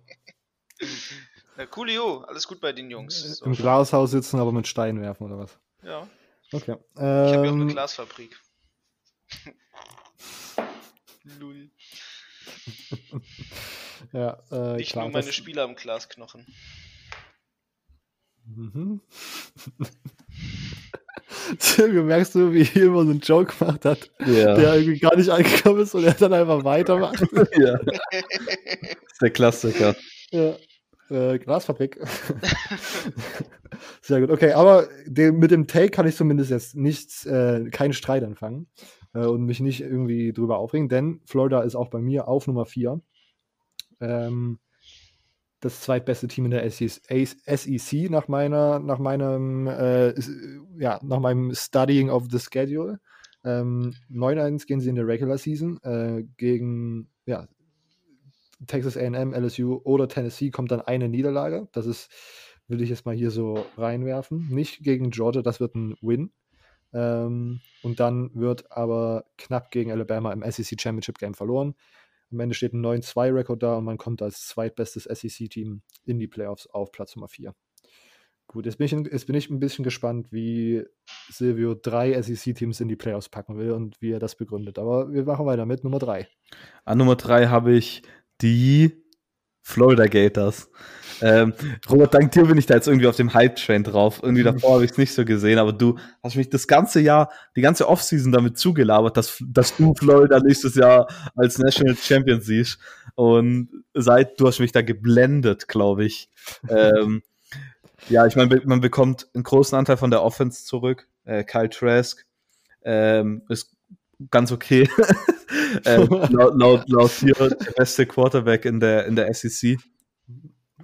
Ja, coolio, alles gut bei den Jungs. So. Im Glashaus sitzen, aber mit Steinen werfen oder was? Ja. Okay. Ich habe ja auch eine Ähm, Glasfabrik. Lull. ja, äh, Nicht klar, nur meine Spieler am Glasknochen. Mhm. Silvio, merkst du, wie immer so einen Joke gemacht hat, Ja. der irgendwie gar nicht angekommen ist und er dann einfach weitermacht? ja. ist der Klassiker. Ja. Äh, Glasfabrik. Sehr gut. Okay, aber dem, mit dem Take kann ich zumindest jetzt nichts, äh, keinen Streit anfangen äh, und mich nicht irgendwie drüber aufregen, denn Florida ist auch bei mir auf Nummer 4. Ähm, das zweitbeste Team in der SEC, SEC nach meiner, nach meinem, äh, ja, nach meinem Studying of the Schedule. Ähm, 9-1 gehen sie in der Regular Season äh, gegen, ja, Texas A&M, LSU oder Tennessee kommt dann eine Niederlage. Das ist, will ich jetzt mal hier so reinwerfen. Nicht gegen Georgia, das wird ein Win. Ähm, und dann wird aber knapp gegen Alabama im SEC Championship Game verloren. Am Ende steht ein 9-2-Rekord da und man kommt als zweitbestes SEC-Team in die Playoffs auf Platz Nummer 4. Gut, jetzt bin, ich, jetzt bin ich ein bisschen gespannt, wie Silvio drei SEC-Teams in die Playoffs packen will und wie er das begründet. Aber wir machen weiter mit Nummer 3. An Nummer 3 habe ich die Florida Gators. Ähm, Robert, dank dir bin ich da jetzt irgendwie auf dem Hype-Train drauf. Irgendwie davor habe ich es nicht so gesehen, aber du hast mich das ganze Jahr, die ganze Offseason damit zugelabert, dass, dass du Florida nächstes Jahr als National Champion siehst. Und seit, du hast mich da geblendet, glaube ich. ähm, ja, ich meine, man bekommt einen großen Anteil von der Offense zurück. Äh, Kyle Trask ähm, ist ganz okay. äh, laut, laut, laut hier der beste Quarterback in der, in der SEC.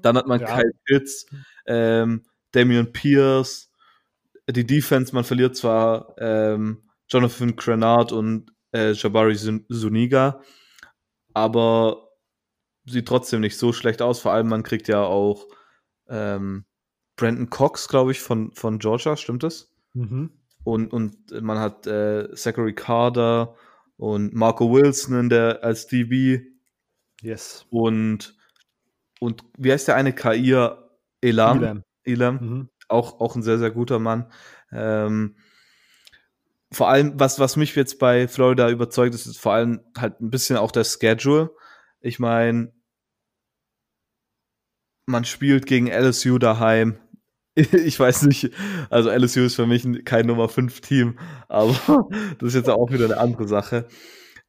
Dann hat man Ja. Kyle Pitts, ähm, Damian Pierce, die Defense, man verliert zwar ähm, Jonathan Grenard und äh, Jabari Sun- Zuniga, aber sieht trotzdem nicht so schlecht aus. Vor allem, man kriegt ja auch ähm, Brandon Cox, glaube ich, von, von Georgia, stimmt das? Mhm. Und, und man hat äh, Zachary Carter und Marco Wilson in der, als DB Yes. und, und wie heißt der eine? Kair Elam? Elam. Elam. Mhm. Auch, auch ein sehr, sehr guter Mann. Ähm, vor allem, was, was mich jetzt bei Florida überzeugt, ist, ist vor allem halt ein bisschen auch der Schedule. Ich meine, man spielt gegen LSU daheim. Ich weiß nicht, also LSU ist für mich ein- kein Nummer 5 Team, aber das ist jetzt auch wieder eine andere Sache.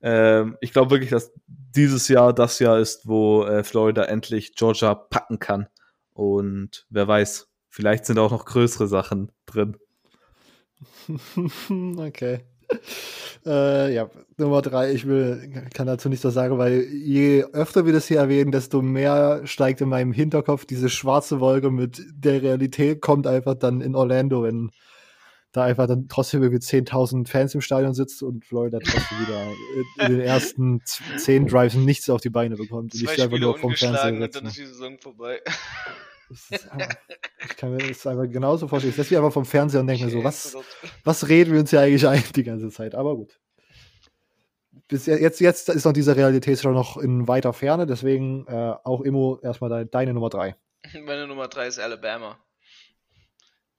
Ähm, ich glaube wirklich, dass dieses Jahr das Jahr ist, wo äh, Florida endlich Georgia packen kann. Und wer weiß, vielleicht sind auch noch größere Sachen drin. okay. Äh, ja, Nummer drei, ich will, kann dazu nichts so sagen, weil je öfter wir das hier erwähnen, desto mehr steigt in meinem Hinterkopf diese schwarze Wolke mit der Realität kommt einfach dann in Orlando, wenn da einfach dann trotzdem irgendwie 10.000 Fans im Stadion sitzt und Florida trotzdem wieder in, den ersten z- zehn Drives nichts auf die Beine bekommt. Und Zwei ich einfach Spiele nur vom Fernseher und dann ist die Saison vorbei. Einfach, ich kann mir das einfach genauso vorstellen. Ich setze mich einfach vom Fernseher und denke mir so, was, was reden wir uns hier eigentlich ein die ganze Zeit? Aber gut. Bis je- jetzt, jetzt ist noch diese Realität schon noch in weiter Ferne, deswegen äh, auch Immo erstmal deine, deine Nummer drei. Meine Nummer 3 ist Alabama.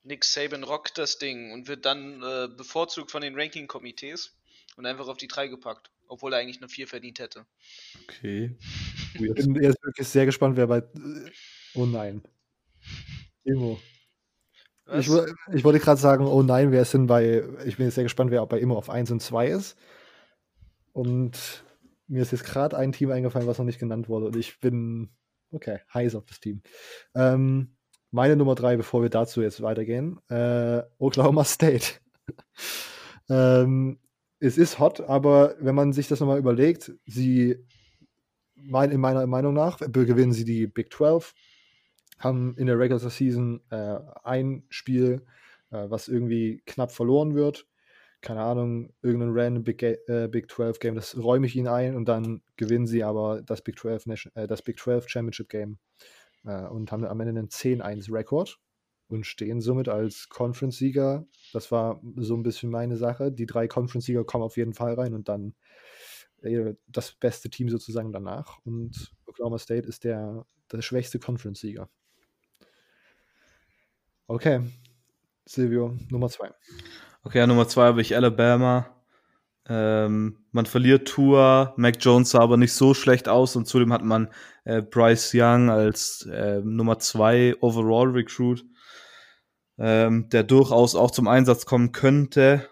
Nick Saban rockt das Ding und wird dann äh, bevorzugt von den Ranking-Komitees und einfach auf die 3 gepackt, obwohl er eigentlich eine 4 verdient hätte. Okay. Ich bin jetzt wirklich sehr gespannt, wer bei. Oh nein. Immo. Ich, ich wollte gerade sagen, oh nein, wer ist denn bei. Ich bin jetzt sehr gespannt, wer bei Immo auf 1 und 2 ist. Und mir ist jetzt gerade ein Team eingefallen, was noch nicht genannt wurde. Und ich bin, okay, heiß auf das Team. Ähm, meine Nummer 3, bevor wir dazu jetzt weitergehen, äh, Oklahoma State. ähm, es ist hot, aber wenn man sich das nochmal überlegt, sie, mein, in meiner Meinung nach, gewinnen sie die Big 12, haben in der Regular Season äh, ein Spiel, äh, was irgendwie knapp verloren wird, keine Ahnung, irgendein random Big, äh, Big 12 Game, das räume ich ihnen ein und dann gewinnen sie aber das Big 12, Nation, äh, das Big 12 Championship Game äh, und haben am Ende einen 10-1-Rekord und stehen somit als Conference-Sieger. Das war so ein bisschen meine Sache. Die drei Conference-Sieger kommen auf jeden Fall rein und dann äh, das beste Team sozusagen danach. Und Oklahoma State ist der, der schwächste Conference-Sieger. Okay, Silvio, Nummer zwei. Okay, Nummer zwei habe ich Alabama. Ähm, man verliert Tour, Mac Jones sah aber nicht so schlecht aus und zudem hat man äh, Bryce Young als äh, Nummer zwei Overall Recruit ähm, der durchaus auch zum Einsatz kommen könnte.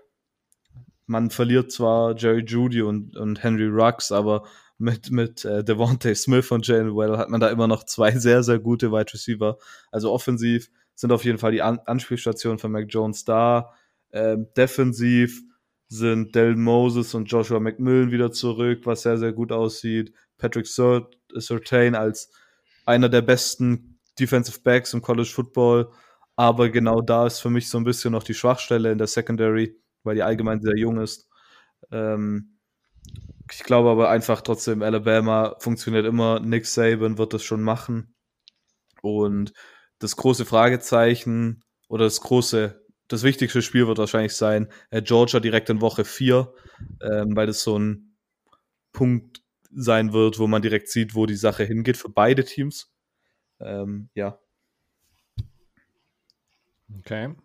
Man verliert zwar Jerry Judy und, und Henry Ruggs, aber mit, mit äh, Devontae Smith und Jalen Well hat man da immer noch zwei sehr, sehr gute Wide Receiver. Also offensiv sind auf jeden Fall die An Anspielstationen von Mac Jones da. Ähm, defensiv sind Del Moses und Joshua McMillan wieder zurück, was sehr, sehr gut aussieht. Patrick Surtain als einer der besten Defensive Backs im College Football aber genau da ist für mich so ein bisschen noch die Schwachstelle in der Secondary, weil die allgemein sehr jung ist. Ähm, ich glaube aber einfach trotzdem, Alabama funktioniert immer. Nick Saban wird das schon machen. Und das große Fragezeichen oder das große, das wichtigste Spiel wird wahrscheinlich sein, äh, Georgia direkt in Woche 4, ähm, weil das so ein Punkt sein wird, wo man direkt sieht, wo die Sache hingeht für beide Teams. Ähm, ja, Okay.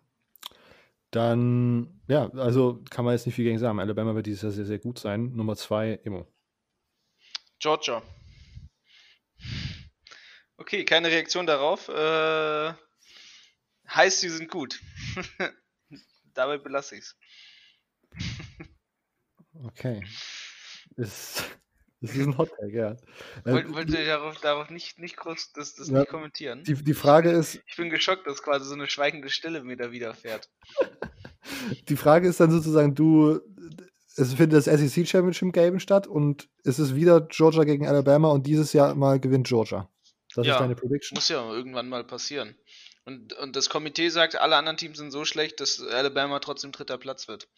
Dann, ja, also kann man jetzt nicht viel gegen sagen. Alabama wird dieses Jahr sehr, sehr gut sein. Nummer zwei, Emo. Georgia. Okay, keine Reaktion darauf. Äh, heißt, sie sind gut. Dabei belasse ich es. okay. Ist, das ist ein Hottag, ja. Wollt, äh, wollt ihr darauf, darauf nicht, nicht groß das, das ja, nicht kommentieren? Die, die Frage ist. Ich bin geschockt, dass quasi so eine schweigende Stille mir da widerfährt. die Frage ist dann sozusagen, du. Es findet das SEC Championship Game statt und es ist wieder Georgia gegen Alabama und dieses Jahr mal gewinnt Georgia. Das ja, ist deine Prediction. Muss ja irgendwann mal passieren. Und, und das Komitee sagt, alle anderen Teams sind so schlecht, dass Alabama trotzdem dritter Platz wird.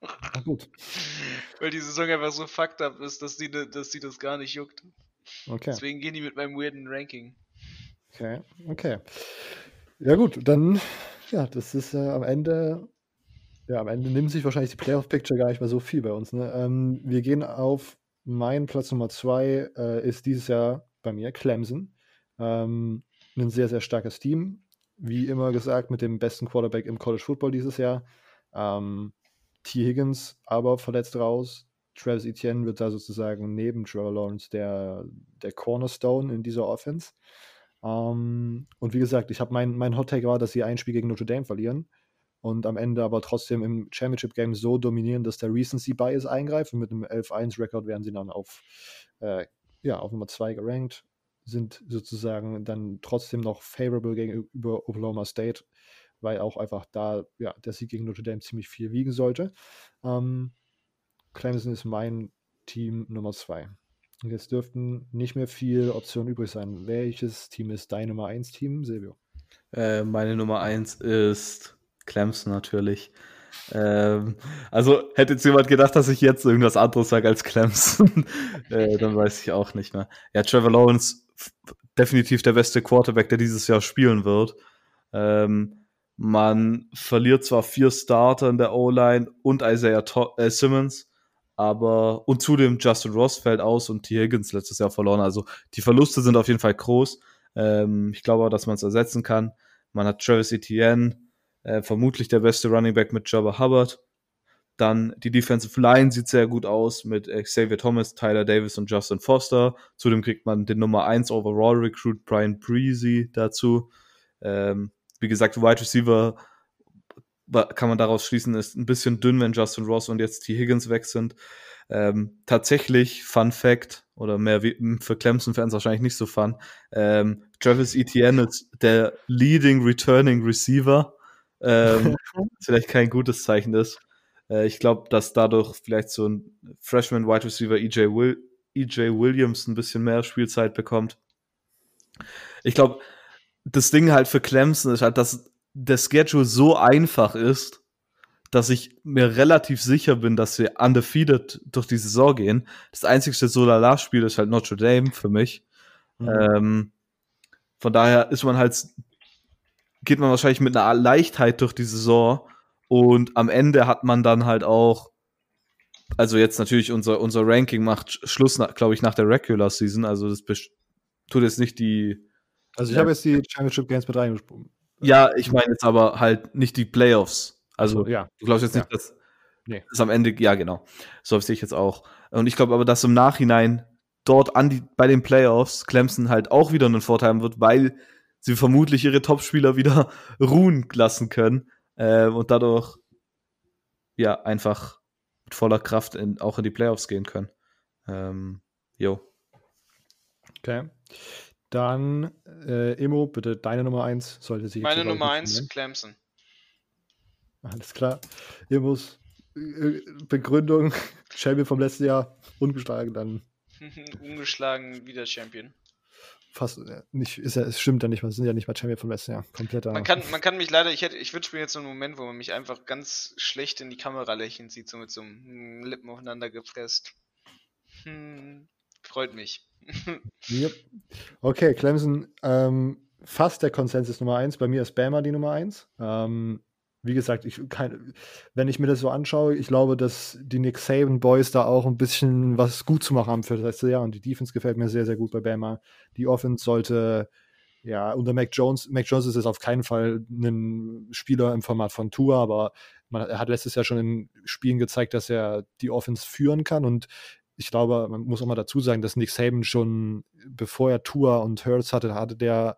Na gut. Weil die Saison einfach so fucked up ist, dass die, dass die das gar nicht juckt. Okay. Deswegen gehen die mit meinem weirden Ranking. Okay, okay. Ja gut, dann, ja, das ist äh, am Ende, ja, am Ende nimmt sich wahrscheinlich die Playoff-Picture gar nicht mehr so viel bei uns. Ne? Ähm, wir gehen auf meinen Platz Nummer zwei, äh, ist dieses Jahr bei mir Clemson. Ähm, ein sehr, sehr starkes Team. Wie immer gesagt, mit dem besten Quarterback im College Football dieses Jahr. Ähm, T. Higgins aber verletzt raus. Travis Etienne wird da sozusagen neben Trevor Lawrence der, der Cornerstone in dieser Offense. Ähm, und wie gesagt, ich habe mein, mein Hot Take war, dass sie ein Spiel gegen Notre Dame verlieren und am Ende aber trotzdem im Championship Game so dominieren, dass der Recency Bias eingreift und mit einem 11-1-Rekord werden sie dann auf, äh, ja, auf Nummer 2 gerankt, sind sozusagen dann trotzdem noch favorable gegenüber Oklahoma State weil auch einfach da ja, der Sieg gegen Notre Dame ziemlich viel wiegen sollte. Ähm, Clemson ist mein Team Nummer zwei. Und jetzt dürften nicht mehr viele Optionen übrig sein. Welches Team ist dein Nummer 1 Team, Silvio? Äh, meine Nummer 1 ist Clemson natürlich. Ähm, also hätte jetzt jemand gedacht, dass ich jetzt irgendwas anderes sage als Clemson, äh, dann weiß ich auch nicht mehr. Ja, Trevor Lawrence definitiv der beste Quarterback, der dieses Jahr spielen wird. Ähm, man verliert zwar vier Starter in der O-Line und Isaiah to äh, Simmons, aber und zudem Justin Ross fällt aus und T. Higgins letztes Jahr verloren. Also die Verluste sind auf jeden Fall groß. Ähm, ich glaube auch, dass man es ersetzen kann. Man hat Travis Etienne, äh, vermutlich der beste Running Back mit Jabba Hubbard. Dann die Defensive Line sieht sehr gut aus mit Xavier Thomas, Tyler Davis und Justin Foster. Zudem kriegt man den Nummer 1 Overall Recruit Brian Breezy dazu. Ähm, wie gesagt, Wide Receiver kann man daraus schließen, ist ein bisschen dünn, wenn Justin Ross und jetzt T. Higgins weg sind. Ähm, tatsächlich, Fun Fact, oder mehr wie, für Clemson-Fans wahrscheinlich nicht so fun, ähm, Travis Etienne ist der Leading Returning Receiver. Ähm, vielleicht kein gutes Zeichen ist. Äh, ich glaube, dass dadurch vielleicht so ein Freshman Wide Receiver EJ, Will, EJ Williams ein bisschen mehr Spielzeit bekommt. Ich glaube, das Ding halt für Clemson ist halt, dass der Schedule so einfach ist, dass ich mir relativ sicher bin, dass wir undefeated durch die Saison gehen. Das einzigste Solala-Spiel ist halt Notre Dame für mich. Mhm. Ähm, von daher ist man halt, geht man wahrscheinlich mit einer Leichtheit durch die Saison und am Ende hat man dann halt auch, also jetzt natürlich unser, unser Ranking macht Schluss, glaube ich, nach der Regular Season, also das tut jetzt nicht die. Also ich ja. habe jetzt die Championship Games mit reingesprungen. Ja, ich meine jetzt aber halt nicht die Playoffs. Also, also ja. du glaubst jetzt nicht, ja. dass nee. das am Ende, ja genau, so sehe ich jetzt auch. Und ich glaube aber, dass im Nachhinein dort an die, bei den Playoffs Clemson halt auch wieder einen Vorteil haben wird, weil sie vermutlich ihre Topspieler wieder ruhen lassen können äh, und dadurch ja einfach mit voller Kraft in, auch in die Playoffs gehen können. Ähm, jo. Okay. Dann, äh, Emo, bitte deine Nummer 1 sollte sich. Meine Nummer 1, Clemson. Alles klar. Emos äh, Begründung, Champion vom letzten Jahr, ungeschlagen dann. ungeschlagen wieder Champion. Fast äh, nicht, ist ja, es stimmt ja nicht, wir sind ja nicht mal Champion vom letzten Jahr. Kompletter. Man kann, man kann mich leider, ich hätte, ich wünsche mir jetzt so einen Moment, wo man mich einfach ganz schlecht in die Kamera lächeln sieht, so mit so einem Lippen aufeinander gepresst. Hm, freut mich. yep. Okay, Clemson, ähm, fast der Konsensus Nummer 1. Bei mir ist Bama die Nummer 1. Ähm, wie gesagt, ich kann, wenn ich mir das so anschaue, ich glaube, dass die Nick Saban Boys da auch ein bisschen was gut zu machen haben für das letzte Jahr und die Defense gefällt mir sehr, sehr gut bei Bama. Die Offense sollte, ja, unter Mac Jones, Mac Jones ist es auf keinen Fall ein Spieler im Format von Tour, aber man, er hat letztes Jahr schon in Spielen gezeigt, dass er die Offense führen kann und ich glaube, man muss auch mal dazu sagen, dass Nick Saban schon, bevor er Tour und Hurts hatte, hatte der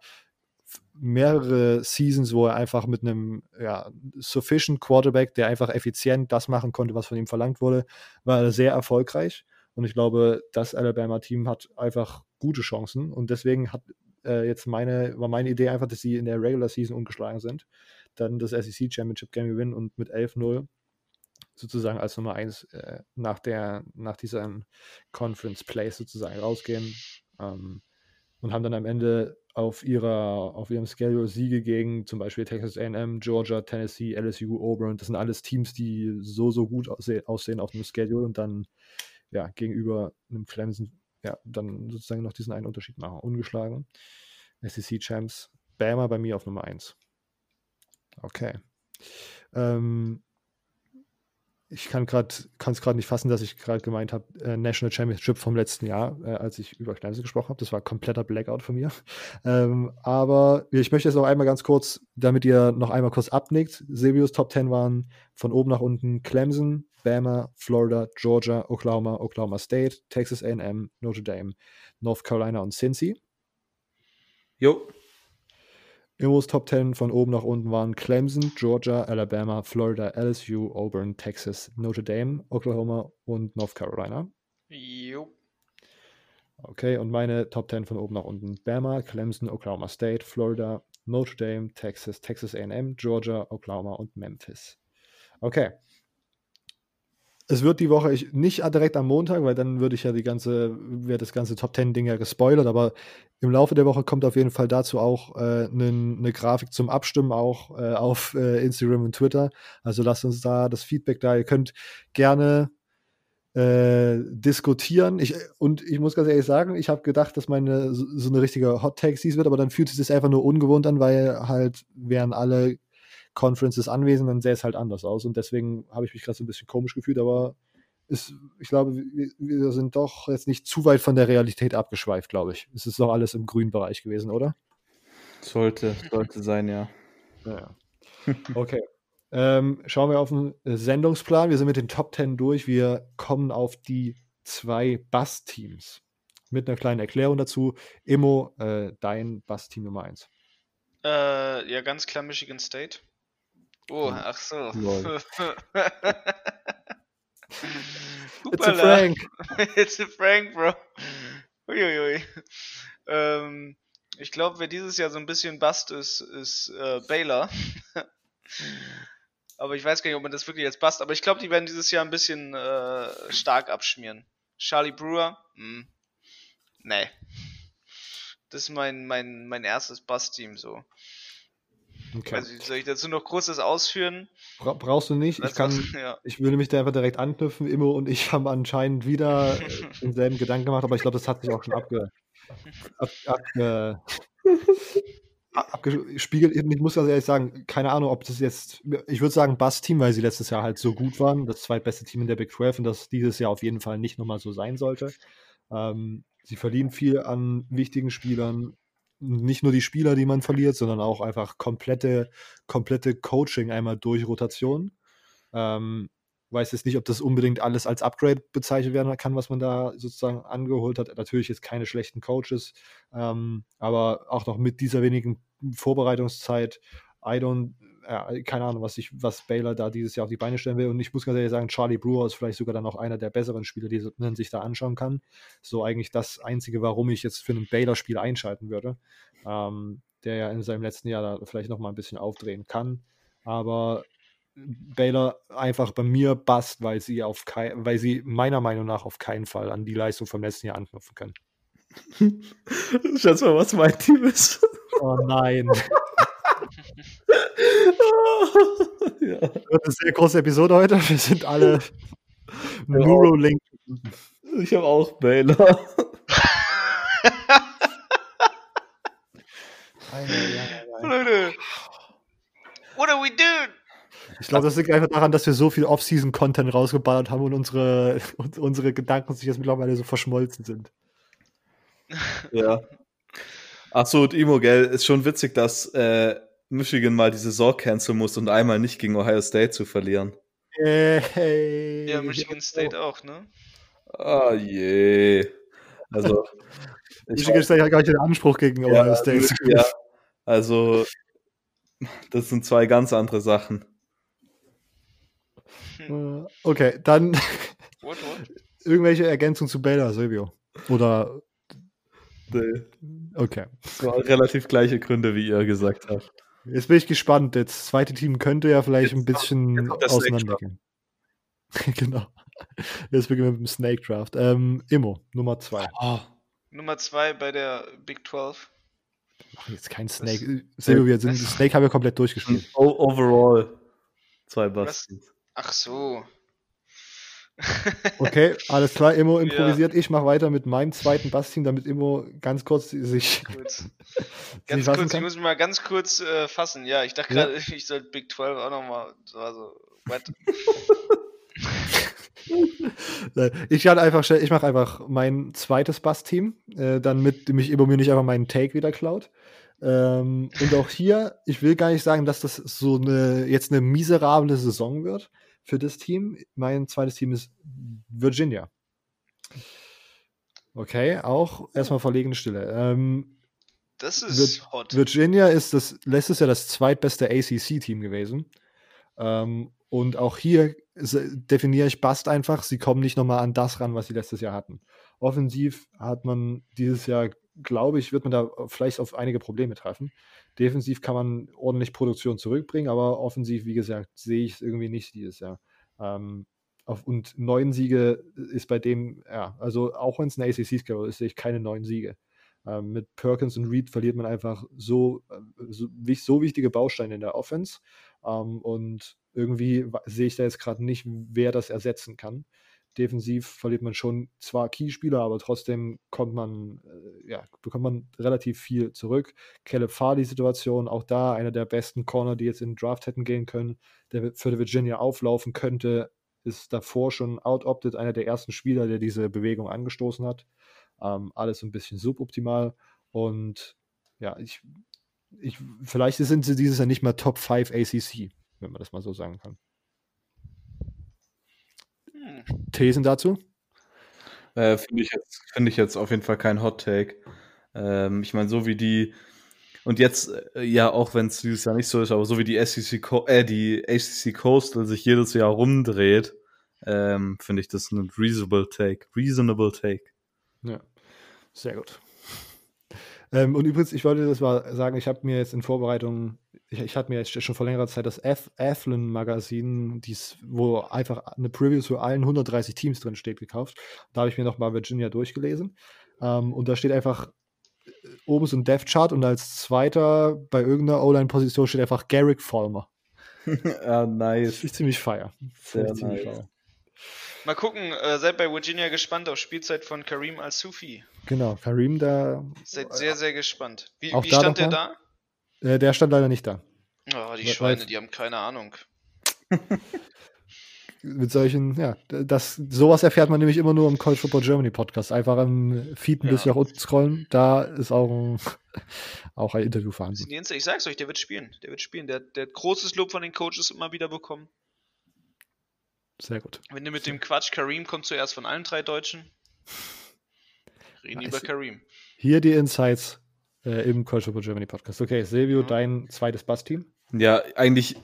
mehrere Seasons, wo er einfach mit einem ja, sufficient Quarterback, der einfach effizient das machen konnte, was von ihm verlangt wurde, war er sehr erfolgreich. Und ich glaube, das Alabama-Team hat einfach gute Chancen. Und deswegen hat äh, jetzt meine, war meine Idee einfach, dass sie in der Regular Season ungeschlagen sind, dann das SEC Championship Game gewinnen und mit 11-0 sozusagen als Nummer 1 äh, nach, nach diesem Conference Play sozusagen rausgehen. Ähm, und haben dann am Ende auf, ihrer, auf ihrem Schedule Siege gegen zum Beispiel Texas AM, Georgia, Tennessee, LSU, Auburn. Das sind alles Teams, die so, so gut aussehen, auf dem Schedule und dann ja, gegenüber einem Clemson ja, dann sozusagen noch diesen einen Unterschied machen. Ungeschlagen. SEC Champs. Bama bei mir auf Nummer 1. Okay. Ähm, ich kann gerade kann es gerade nicht fassen, dass ich gerade gemeint habe, äh, National Championship vom letzten Jahr, äh, als ich über Clemson gesprochen habe. Das war kompletter Blackout von mir. Ähm, aber ich möchte jetzt noch einmal ganz kurz, damit ihr noch einmal kurz abnickt. Silvius Top 10 waren von oben nach unten Clemson, Bama, Florida, Georgia, Oklahoma, Oklahoma State, Texas A&M, Notre Dame, North Carolina und Cincy. Jo. Immos Top 10 von oben nach unten waren Clemson, Georgia, Alabama, Florida, LSU, Auburn, Texas, Notre Dame, Oklahoma und North Carolina. Jo. Okay, und meine Top 10 von oben nach unten: Bama, Clemson, Oklahoma State, Florida, Notre Dame, Texas, Texas AM, Georgia, Oklahoma und Memphis. Okay es wird die Woche ich, nicht direkt am Montag, weil dann würde ich ja die ganze, wäre das ganze Top Ten Ding ja gespoilert, aber im Laufe der Woche kommt auf jeden Fall dazu auch eine äh, ne, ne Grafik zum Abstimmen auch äh, auf äh, Instagram und Twitter. Also lasst uns da das Feedback da. Ihr könnt gerne äh, diskutieren. Ich, und ich muss ganz ehrlich sagen, ich habe gedacht, dass meine so, so eine richtige Hot Taxis wird, aber dann fühlt sich das einfach nur ungewohnt an, weil halt wären alle Conferences anwesend, dann sähe es halt anders aus. Und deswegen habe ich mich gerade so ein bisschen komisch gefühlt, aber ist, ich glaube, wir, wir, sind doch jetzt nicht zu weit von der Realität abgeschweift, glaube ich. Es ist doch alles im grünen Bereich gewesen, oder? Sollte, sollte sein, ja. ja. Okay. ähm, schauen wir auf den Sendungsplan. Wir sind mit den Top Ten durch. Wir kommen auf die zwei Bass-Teams. Mit einer kleinen Erklärung dazu. Immo, äh, dein Bass-Team Nummer 1. Äh, ja, ganz klar Michigan State. Oh, ach so. It's a Frank. It's a Frank, bro. Uiuiui. Ähm, ich glaube, wer dieses Jahr so ein bisschen bast ist, ist äh, Baylor. aber ich weiß gar nicht, ob man das wirklich jetzt bast. Aber ich glaube, die werden dieses Jahr ein bisschen äh, stark abschmieren. Charlie Brewer? Hm. Nee. Das ist mein, mein, mein erstes Bust-Team so. Okay. Also, soll ich dazu noch Großes ausführen? Bra brauchst du nicht. Ich, kann, ja. ich würde mich da einfach direkt anknüpfen. Immo und ich haben anscheinend wieder denselben Gedanken gemacht, aber ich glaube, das hat sich auch schon abge, ab, ab, abgespiegelt. Ich muss ganz ehrlich sagen, keine Ahnung, ob das jetzt, ich würde sagen, Bass-Team, weil sie letztes Jahr halt so gut waren, das zweitbeste Team in der Big 12 und das dieses Jahr auf jeden Fall nicht nochmal so sein sollte. Ähm, sie verlieren viel an wichtigen Spielern. Nicht nur die Spieler, die man verliert, sondern auch einfach komplette, komplette Coaching einmal durch Rotation. Ähm, weiß jetzt nicht, ob das unbedingt alles als Upgrade bezeichnet werden kann, was man da sozusagen angeholt hat. Natürlich jetzt keine schlechten Coaches, ähm, aber auch noch mit dieser wenigen Vorbereitungszeit. I don't, äh, keine Ahnung, was, ich, was Baylor da dieses Jahr auf die Beine stellen will. Und ich muss ganz ehrlich sagen, Charlie Brewer ist vielleicht sogar dann auch einer der besseren Spieler, die man sich da anschauen kann. So eigentlich das Einzige, warum ich jetzt für ein Baylor-Spiel einschalten würde. Ähm, der ja in seinem letzten Jahr da vielleicht noch mal ein bisschen aufdrehen kann. Aber Baylor einfach bei mir passt, weil sie auf kein, weil sie meiner Meinung nach auf keinen Fall an die Leistung vom letzten Jahr anknüpfen können. Schätz mal, was mein Team ist. Oh nein. ja. Das ist eine sehr große Episode heute. Wir sind alle Neuralink. Ich habe auch Baylor. Leute. What are we doing? Ich glaube, das liegt einfach daran, dass wir so viel Off-Season-Content rausgeballert haben und unsere, und unsere Gedanken sich jetzt mittlerweile so verschmolzen sind. Ja. Achso, und Imo, gell, ist schon witzig, dass äh, Michigan mal die Saison canceln muss und einmal nicht gegen Ohio State zu verlieren. Hey. Ja, Michigan State auch, ne? Ah je. Also. Michigan State hat gar nicht den Anspruch gegen Ohio ja, State. Ja, also, das sind zwei ganz andere Sachen. Hm. Okay, dann what, what? irgendwelche Ergänzungen zu Baylor, Silvio? Oder Nee. Okay. Das waren relativ gleiche Gründe, wie ihr gesagt habt. Jetzt bin ich gespannt. Das zweite Team könnte ja vielleicht jetzt ein bisschen auseinandergehen. genau. Jetzt beginnen wir mit dem Snake Draft. Ähm, Immo, Nummer 2. Oh. Nummer 2 bei der Big 12. Ach, jetzt kein Snake. Silvio, wir sind, Snake haben wir komplett durchgespielt. overall. Zwei Bastens. Ach so. Okay, alles klar, Immo improvisiert. Ja. Ich mache weiter mit meinem zweiten Bassteam, damit Immo ganz kurz sich. ganz kurz, kann. ich muss mich mal ganz kurz äh, fassen. Ja, ich dachte gerade, ja. ich sollte Big 12 auch nochmal. Also, what? ich halt einfach, ich mache einfach mein zweites Bass-Team, äh, dann mit mich Immo mir nicht einfach meinen Take wieder klaut. Ähm, und auch hier, ich will gar nicht sagen, dass das so eine jetzt eine miserable Saison wird für das Team. Mein zweites Team ist Virginia. Okay, auch erstmal verlegene Stille. Ähm, das ist Vir hot. Virginia ist das letztes Jahr das zweitbeste ACC-Team gewesen. Ähm, und auch hier definiere ich Bast einfach, sie kommen nicht nochmal an das ran, was sie letztes Jahr hatten. Offensiv hat man dieses Jahr, glaube ich, wird man da vielleicht auf einige Probleme treffen. Defensiv kann man ordentlich Produktion zurückbringen, aber offensiv, wie gesagt, sehe ich es irgendwie nicht dieses Jahr. Ähm, auf, und neun Siege ist bei dem, ja, also auch wenn es ein ACC-Schedule ist, sehe ich keine neun Siege. Ähm, mit Perkins und Reed verliert man einfach so, äh, so, so wichtige Bausteine in der Offense. Ähm, und irgendwie sehe ich da jetzt gerade nicht, wer das ersetzen kann. Defensiv verliert man schon zwar Keyspieler, aber trotzdem kommt man, äh, ja, bekommt man relativ viel zurück. Caleb Farley-Situation, auch da einer der besten Corner, die jetzt in den Draft hätten gehen können, der für die Virginia auflaufen könnte, ist davor schon out-opted, einer der ersten Spieler, der diese Bewegung angestoßen hat. Ähm, alles ein bisschen suboptimal und ja, ich, ich, vielleicht sind sie dieses Jahr nicht mehr Top 5 ACC, wenn man das mal so sagen kann. Thesen dazu? Äh, Finde ich, jetzt, find ich jetzt auf jeden Fall kein Hot Take. Ähm, ich meine, so wie die, und jetzt, äh, ja, auch wenn es dieses Jahr nicht so ist, aber so wie die SEC, äh, die ACC Coastal sich jedes Jahr rumdreht, ähm, finde ich das ein reasonable Take. Reasonable Take. Ja, sehr gut. Ähm, und übrigens, ich wollte das mal sagen, ich habe mir jetzt in Vorbereitung, ich, ich hatte mir jetzt schon vor längerer Zeit das Athlon-Magazin, wo einfach eine Preview zu allen 130 Teams drin steht, gekauft. Da habe ich mir nochmal Virginia durchgelesen. Ähm, und da steht einfach oben so ein Death Chart und als zweiter bei irgendeiner O-Line-Position steht einfach Garrick Vollmer. ja, nice. Ich ziemlich feier. Sehr ziemlich nice. feier. Mal gucken, äh, seid bei Virginia gespannt auf Spielzeit von Karim Al-Sufi. Genau, Karim da, Seid sehr, sehr gespannt. Wie, wie stand der da? Äh, der stand leider nicht da. Oh, die Weil- Schweine, die haben keine Ahnung. Mit solchen, ja, das, sowas erfährt man nämlich immer nur im College Football Germany Podcast. Einfach im Feed ein Ja. bisschen nach unten scrollen, da ist auch ein, auch ein Interview vorhanden. Ich sag's euch, der wird spielen. Der wird spielen. Der, der hat großes Lob von den Coaches immer wieder bekommen. Sehr gut. Wenn du mit dem Quatsch, Karim kommt zuerst von allen drei Deutschen. Reden Nice. über Karim. Hier die Insights äh, im College Football Germany Podcast. Okay, Silvio, Mhm. dein zweites Bass-Team. Ja, eigentlich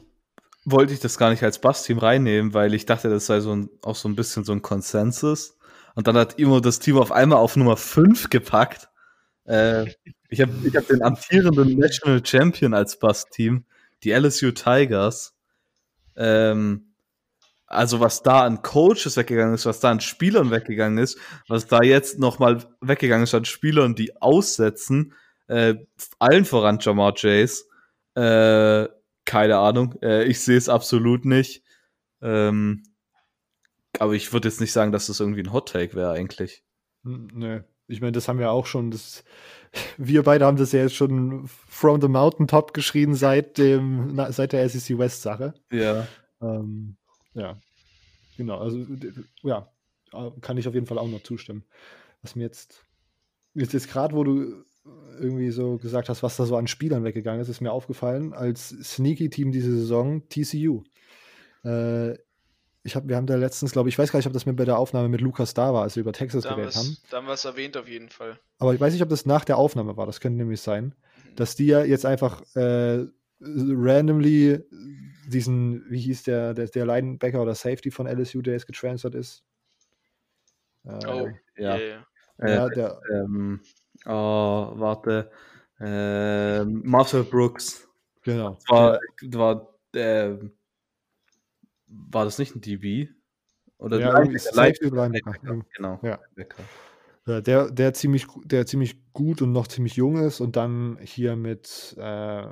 wollte ich das gar nicht als Bass-Team reinnehmen, weil ich dachte, das sei so ein, auch so ein bisschen so ein Konsensus. Und dann hat Imo das Team auf einmal auf Nummer 5 gepackt. Äh, ich habe ich hab den amtierenden National Champion als Bass-Team, die LSU Tigers. Ähm, also was da an Coaches weggegangen ist, was da an Spielern weggegangen ist, was da jetzt nochmal weggegangen ist an Spielern, die aussetzen, äh, allen voran Jamar Chase, äh, keine Ahnung. Äh, ich sehe es absolut nicht. Ähm, aber ich würde jetzt nicht sagen, dass das irgendwie ein Hot Take wäre eigentlich. Nö. Ich meine, das haben wir auch schon. Das, wir beide haben das ja jetzt schon from the mountaintop geschrien seit dem, na, seit der SEC West Sache. Ja. Ähm, ja, genau. Also ja, äh, kann ich auf jeden Fall auch noch zustimmen. Was mir jetzt jetzt, jetzt gerade, wo du irgendwie so gesagt hast, was da so an Spielern weggegangen ist, ist mir aufgefallen als Sneaky Team diese Saison TCU. Äh, ich hab, wir haben da letztens, glaube ich, ich weiß gar nicht, ob das mit bei der Aufnahme mit Lukas da war, als wir über Texas geredet haben. da haben wir es erwähnt auf jeden Fall. Aber ich weiß nicht, ob das nach der Aufnahme war. Das könnte nämlich sein, dass die ja jetzt einfach äh, randomly diesen, wie hieß der, der, der Linebacker oder Safety von LSU, der jetzt getransfert ist. Äh, Oh, Ja. ja. ja. ja, Äh, der, ähm, oh, warte. Ähm, Marcel Brooks. genau. War, war, ähm, war das nicht ein DB? Oder ja, Linebacker, Linebacker. Linebacker, Genau. Ja. Der, der, ziemlich, der ziemlich gut und noch ziemlich jung ist und dann hier mit äh,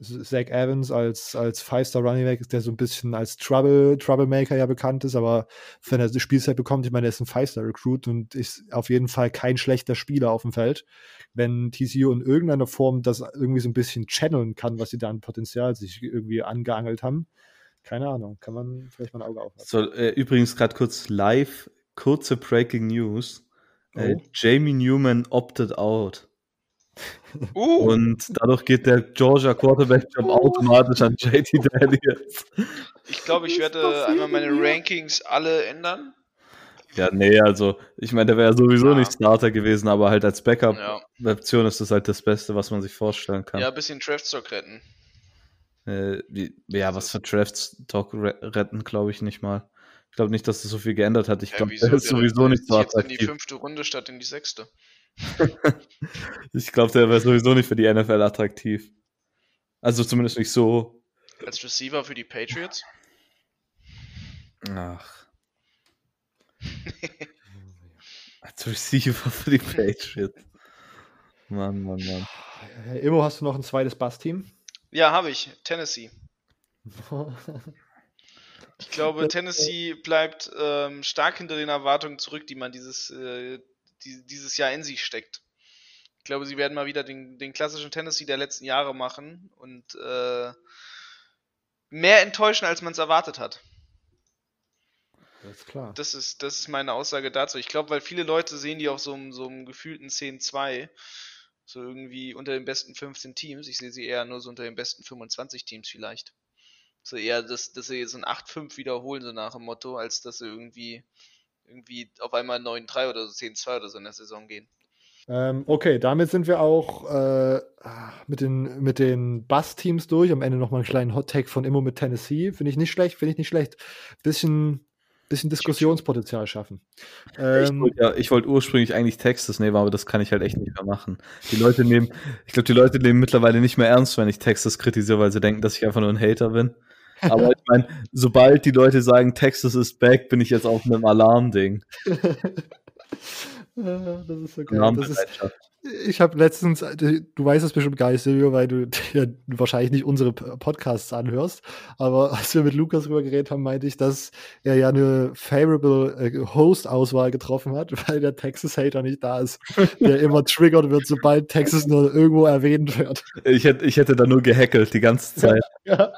Zach Evans als, als Five-Star Running Back, der so ein bisschen als Trouble, Troublemaker ja bekannt ist, aber wenn er die Spielzeit bekommt, ich meine, er ist ein Five-Star Recruit und ist auf jeden Fall kein schlechter Spieler auf dem Feld. Wenn TCU in irgendeiner Form das irgendwie so ein bisschen channeln kann, was sie da an Potenzial sich irgendwie angeangelt haben, keine Ahnung, kann man vielleicht mal ein Auge aufhalten. So, äh, übrigens gerade kurz live, kurze Breaking News. Äh, Oh. Jamie Newman opted out. Uh, Und dadurch geht der Georgia Quarterback Job automatisch an JT Daniels. ich glaube, ich werde einmal meine? Rankings alle ändern. Ja, nee, also ich meine, der wäre sowieso Ja. nicht Starter gewesen, aber halt als Ja, Backup-Option ist das halt das Beste, was man sich vorstellen kann. ja ein bisschen Draftstock retten. Äh, wie, ja, was für Drafts Talk re retten, glaube ich nicht mal. Ich glaube nicht, dass das so viel geändert hat. Ich Ja, glaube, der ist sowieso der nicht ist so jetzt in die attraktiv. fünfte Runde statt in die sechste. Ich glaube, der wäre sowieso nicht für die NFL attraktiv. Also zumindest nicht so. Als Receiver für die Patriots. Ach. Als Receiver für die Patriots. Mann, Mann, Mann. Immo, hast du noch ein zweites Bass-Team? Ja, habe ich. Tennessee. Ich glaube, Tennessee bleibt ähm, stark hinter den Erwartungen zurück, die man dieses, äh, die, dieses Jahr in sich steckt. Ich glaube, sie werden mal wieder den, den klassischen Tennessee der letzten Jahre machen und äh, mehr enttäuschen, als man es erwartet hat. Das ist klar. Das ist, das ist meine Aussage dazu. Ich glaube, weil viele Leute sehen die auf so einem, so einem gefühlten 10-2, so irgendwie unter den besten 15 Teams. Ich sehe sie eher nur so unter den besten 25 Teams vielleicht. So eher, dass, dass sie jetzt ein 8-5 wiederholen, so nach dem Motto, als dass sie irgendwie, irgendwie auf einmal 9-3 oder so 10-2 oder so in der Saison gehen. Ähm, okay, damit sind wir auch äh, mit den, mit den Bass-Teams durch. Am Ende nochmal einen kleinen Hot-Tag von Immo mit Tennessee. Finde ich nicht schlecht, finde ich nicht schlecht. Bisschen, bisschen Diskussionspotenzial schaffen. Ich Ähm, wollte ja, ich wollte ursprünglich eigentlich Texas nehmen, aber das kann ich halt echt nicht mehr machen. Die Leute nehmen, ich glaube, die Leute nehmen mittlerweile nicht mehr ernst, wenn ich Texas kritisiere, weil sie denken, dass ich einfach nur ein Hater bin. Aber ich meine, sobald die Leute sagen, Texas ist back, bin ich jetzt auf einem Alarmding. das ist so geil. Das ist, ich habe letztens, du weißt es bestimmt gar nicht, Silvio, weil du ja wahrscheinlich nicht unsere Podcasts anhörst, aber als wir mit Lukas drüber geredet haben, meinte ich, dass er ja eine favorable äh, Host-Auswahl getroffen hat, weil der Texas-Hater nicht da ist, der immer triggert wird, sobald Texas nur irgendwo erwähnt wird. Ich hätte, ich hätte da nur gehackelt die ganze Zeit. ja.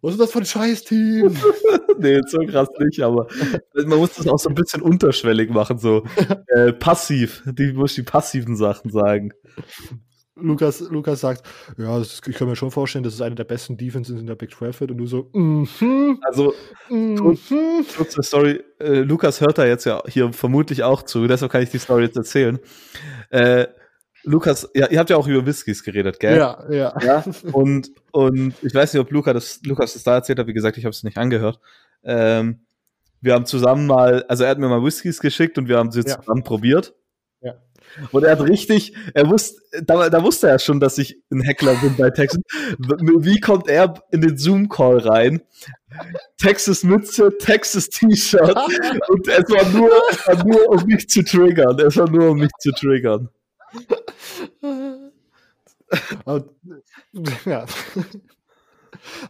Was ist das für ein Scheiß-Team? nee, so krass nicht, aber man muss das auch so ein bisschen unterschwellig machen, so äh, passiv. Die muss die passiven Sachen sagen. Lukas, Lukas sagt, ja, ist, ich kann mir schon vorstellen, das ist eine der besten Defenses in der Big 12 wird und du so, mm -hmm, also, -hmm. kurze Story, äh, Lukas hört da jetzt ja hier vermutlich auch zu, deshalb kann ich die Story jetzt erzählen. Äh, Lukas, ja, ihr habt ja auch über Whiskys geredet, gell? Ja, ja. ja? Und, und ich weiß nicht, ob Luca das, Lukas das da erzählt hat, wie gesagt, ich habe es nicht angehört. Ähm, wir haben zusammen mal, also er hat mir mal Whiskys geschickt und wir haben sie ja. zusammen probiert. Ja. Und er hat richtig, er wusste, da, da wusste er schon, dass ich ein Heckler bin bei Texas. Wie kommt er in den Zoom-Call rein? Texas Mütze, Texas T-Shirt. und es war nur, es war nur, um mich zu triggern. Es war nur, um mich zu triggern. Ja.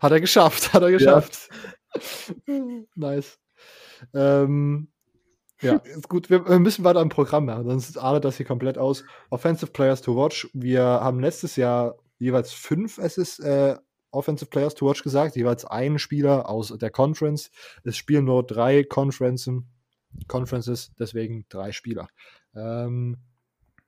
Hat er geschafft, hat er geschafft. Ja. nice. Ähm, ja, ist gut. Wir, wir, müssen weiter im Programm machen, sonst artet das hier komplett aus. Offensive Players to Watch. Wir haben letztes Jahr jeweils fünf Assist, äh, Offensive Players to Watch gesagt, jeweils einen Spieler aus der Conference. Es spielen nur drei Conferences, Conferences deswegen drei Spieler. Ähm,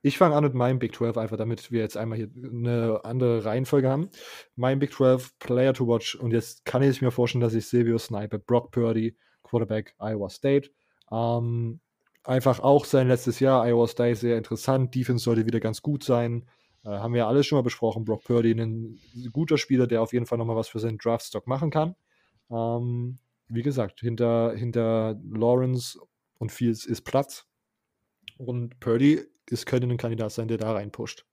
ich fange an mit meinem Big 12 einfach, damit wir jetzt einmal hier eine andere Reihenfolge haben. Mein Big 12 Player to Watch und jetzt kann ich mir vorstellen, dass ich Silvio snipe. Brock Purdy, Quarterback Iowa State. Ähm, einfach auch sein letztes Jahr, Iowa State, sehr interessant. Defense sollte wieder ganz gut sein. Äh, haben wir ja alles schon mal besprochen. Brock Purdy, ein guter Spieler, der auf jeden Fall nochmal was für seinen Draftstock machen kann. Ähm, wie gesagt, hinter, hinter Lawrence und Fields ist Platz. Und Purdy es könnte ein Kandidat sein, der da reinpusht.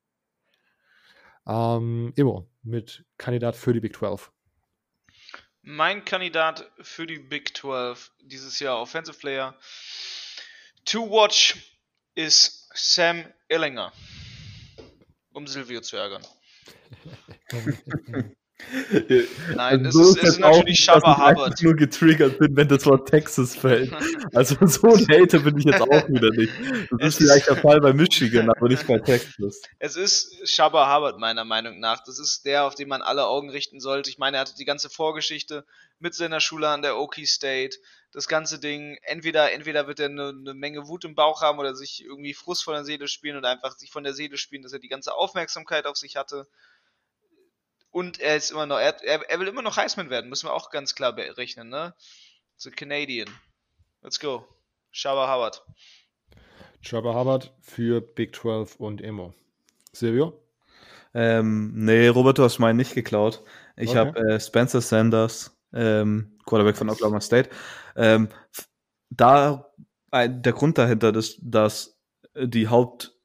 Ähm, Immo, mit Kandidat für die Big 12. Mein Kandidat für die Big 12 dieses Jahr Offensive Player to watch ist Sam Illinger. Um Silvio zu ärgern. Nein, also es, ist, ist natürlich Shabba Hubbard. Ich nur getriggert bin, wenn das Wort Texas fällt. Also so ein Hater bin ich jetzt auch wieder nicht. Das es ist vielleicht der Fall bei Michigan, aber nicht bei Texas. Es ist Shabba Hubbard meiner Meinung nach. Das ist der, auf den man alle Augen richten sollte. Ich meine, er hatte die ganze Vorgeschichte mit seiner Schule an der Okie State. Das ganze Ding, entweder, entweder wird er eine, eine Menge Wut im Bauch haben oder sich irgendwie Frust von der Seele spielen und einfach sich von der Seele spielen, dass er die ganze Aufmerksamkeit auf sich hatte. Und er ist immer noch, er, er, will immer noch Heisman werden, müssen wir auch ganz klar berechnen, ne? The Canadian. Let's go. Shabba Howard. Shabba Howard für Big 12 und Emo. Silvio? Ähm, nee, Robert, du hast meinen nicht geklaut. Ich okay. habe äh, Spencer Sanders, ähm, Quarterback von Oklahoma State. Ähm, da ein, der Grund dahinter ist, dass die Haupt,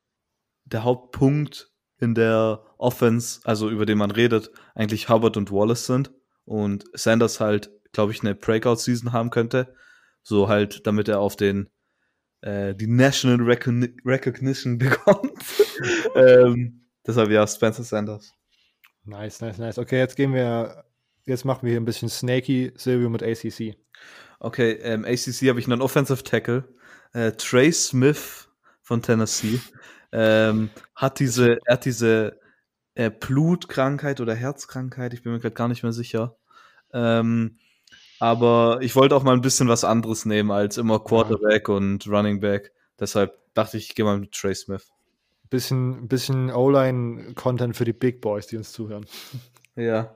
der Hauptpunkt in der Offense, also über den man redet, eigentlich Hubbard und Wallace sind und Sanders halt, glaube ich, eine Breakout-Season haben könnte. So halt, damit er auf den äh, die National Recogni Recognition bekommt. ähm, deshalb ja, Spencer Sanders. Nice, nice, nice. Okay, jetzt gehen wir, jetzt machen wir hier ein bisschen snaky, Silvio mit ACC. Okay, ähm, ACC habe ich einen Offensive Tackle. Äh, Trey Smith von Tennessee ähm, hat diese, er hat diese äh, Blutkrankheit oder Herzkrankheit, ich bin mir gerade gar nicht mehr sicher. Ähm, aber ich wollte auch mal ein bisschen was anderes nehmen als immer Quarterback ja. und Running Back. Deshalb dachte ich, ich gehe mal mit Trey Smith. Bisschen, bisschen O-Line-Content für die Big Boys, die uns zuhören. Ja.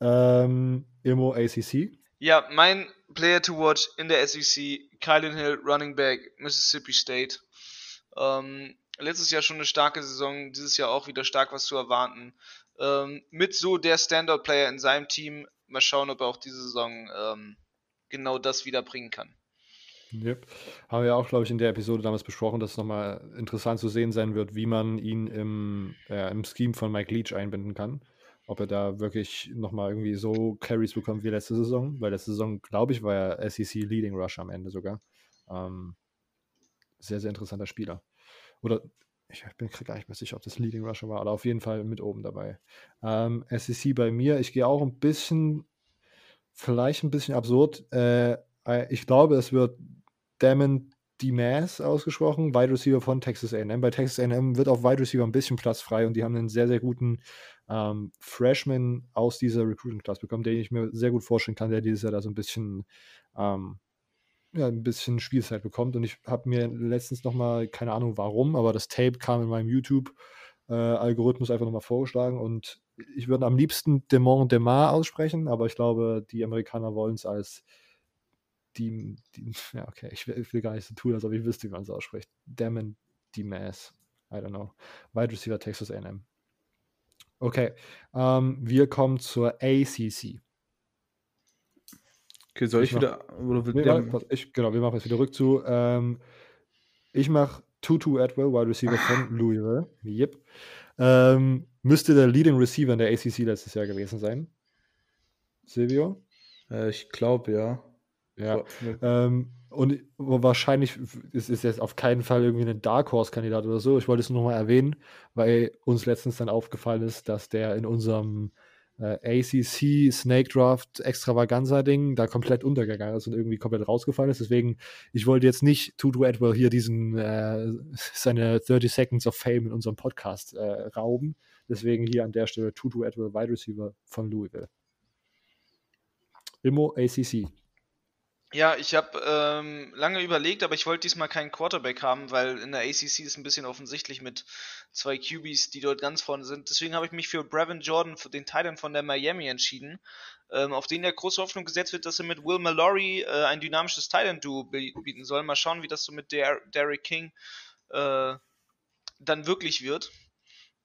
Ähm, Immo ACC. Ja, mein Player to watch in der SEC, Kylan Hill, Running Back, Mississippi State. Ähm, letztes Jahr schon eine starke Saison, dieses Jahr auch wieder stark was zu erwarten. Ähm, mit so der Standout-Player in seinem Team. Mal schauen, ob er auch diese Saison ähm, genau das wieder bringen kann. Yep. Haben wir auch, glaube ich, in der Episode damals besprochen, dass es nochmal interessant zu sehen sein wird, wie man ihn im, äh, im Scheme von Mike Leach einbinden kann. Ob er da wirklich nochmal irgendwie so Carries bekommt wie letzte Saison, weil letzte Saison, glaube ich, war er SEC Leading Rush am Ende sogar. Ähm, sehr, sehr interessanter Spieler. Oder ich bin gar nicht mehr sicher, ob das Leading Rusher war, aber auf jeden Fall mit oben dabei. Ähm, SEC bei mir, ich gehe auch ein bisschen, vielleicht ein bisschen absurd. Äh, ich glaube, es wird Damon Dimas ausgesprochen, Wide Receiver von Texas A&M. Bei Texas A&M wird auf Wide Receiver ein bisschen Platz frei und die haben einen sehr, sehr guten ähm, Freshman aus dieser Recruiting Class bekommen, den ich mir sehr gut vorstellen kann, der dieses Jahr da so ein bisschen ähm, ja, ein bisschen Spielzeit bekommt. Und ich habe mir letztens nochmal, keine Ahnung warum, aber das Tape kam in meinem YouTube-Algorithmus äh, einfach nochmal vorgeschlagen. Und ich würde am liebsten Demont Demar aussprechen, aber ich glaube, die Amerikaner wollen es als die, die, ja, okay, ich will, ich will, gar nicht so tun, als ob ich wüsste, wie man es ausspricht. Demon Demas. I don't know. Wide Receiver Texas AM. Okay, ähm, wir kommen zur ACC. Okay, soll ich, ich wieder. Oder wir machen, ich, genau, wir machen jetzt wieder rückzu. Ähm, ich mache Tutu Atwell, Wide Receiver von Louisville. Yep. Ähm, müsste der Leading Receiver in der ACC letztes Jahr gewesen sein. Silvio? Äh, ich glaube, ja. Ja. Ähm, und wahrscheinlich ist es jetzt auf keinen Fall irgendwie ein Dark Horse-Kandidat oder so. Ich wollte es nur noch mal erwähnen, weil uns letztens dann aufgefallen ist, dass der in unserem äh, ACC Snake Draft Extravaganza Ding da komplett untergegangen ist und irgendwie komplett rausgefallen ist. Deswegen, ich wollte jetzt nicht Tutu Edwell hier diesen äh, seine 30 Seconds of Fame in unserem Podcast äh, rauben. Deswegen hier an der Stelle Tutu Edwell Wide Receiver von Louisville. Immo ACC. Ja, ich habe ähm, lange überlegt, aber ich wollte diesmal keinen Quarterback haben, weil in der ACC ist ein bisschen offensichtlich mit zwei QBs, die dort ganz vorne sind. Deswegen habe ich mich für Brevin Jordan, für den Titan von der Miami entschieden, ähm, auf den ja große Hoffnung gesetzt wird, dass er mit Will Mallory äh, ein dynamisches Titan-Duo bieten soll. Mal schauen, wie das so mit Der Derek King äh, dann wirklich wird.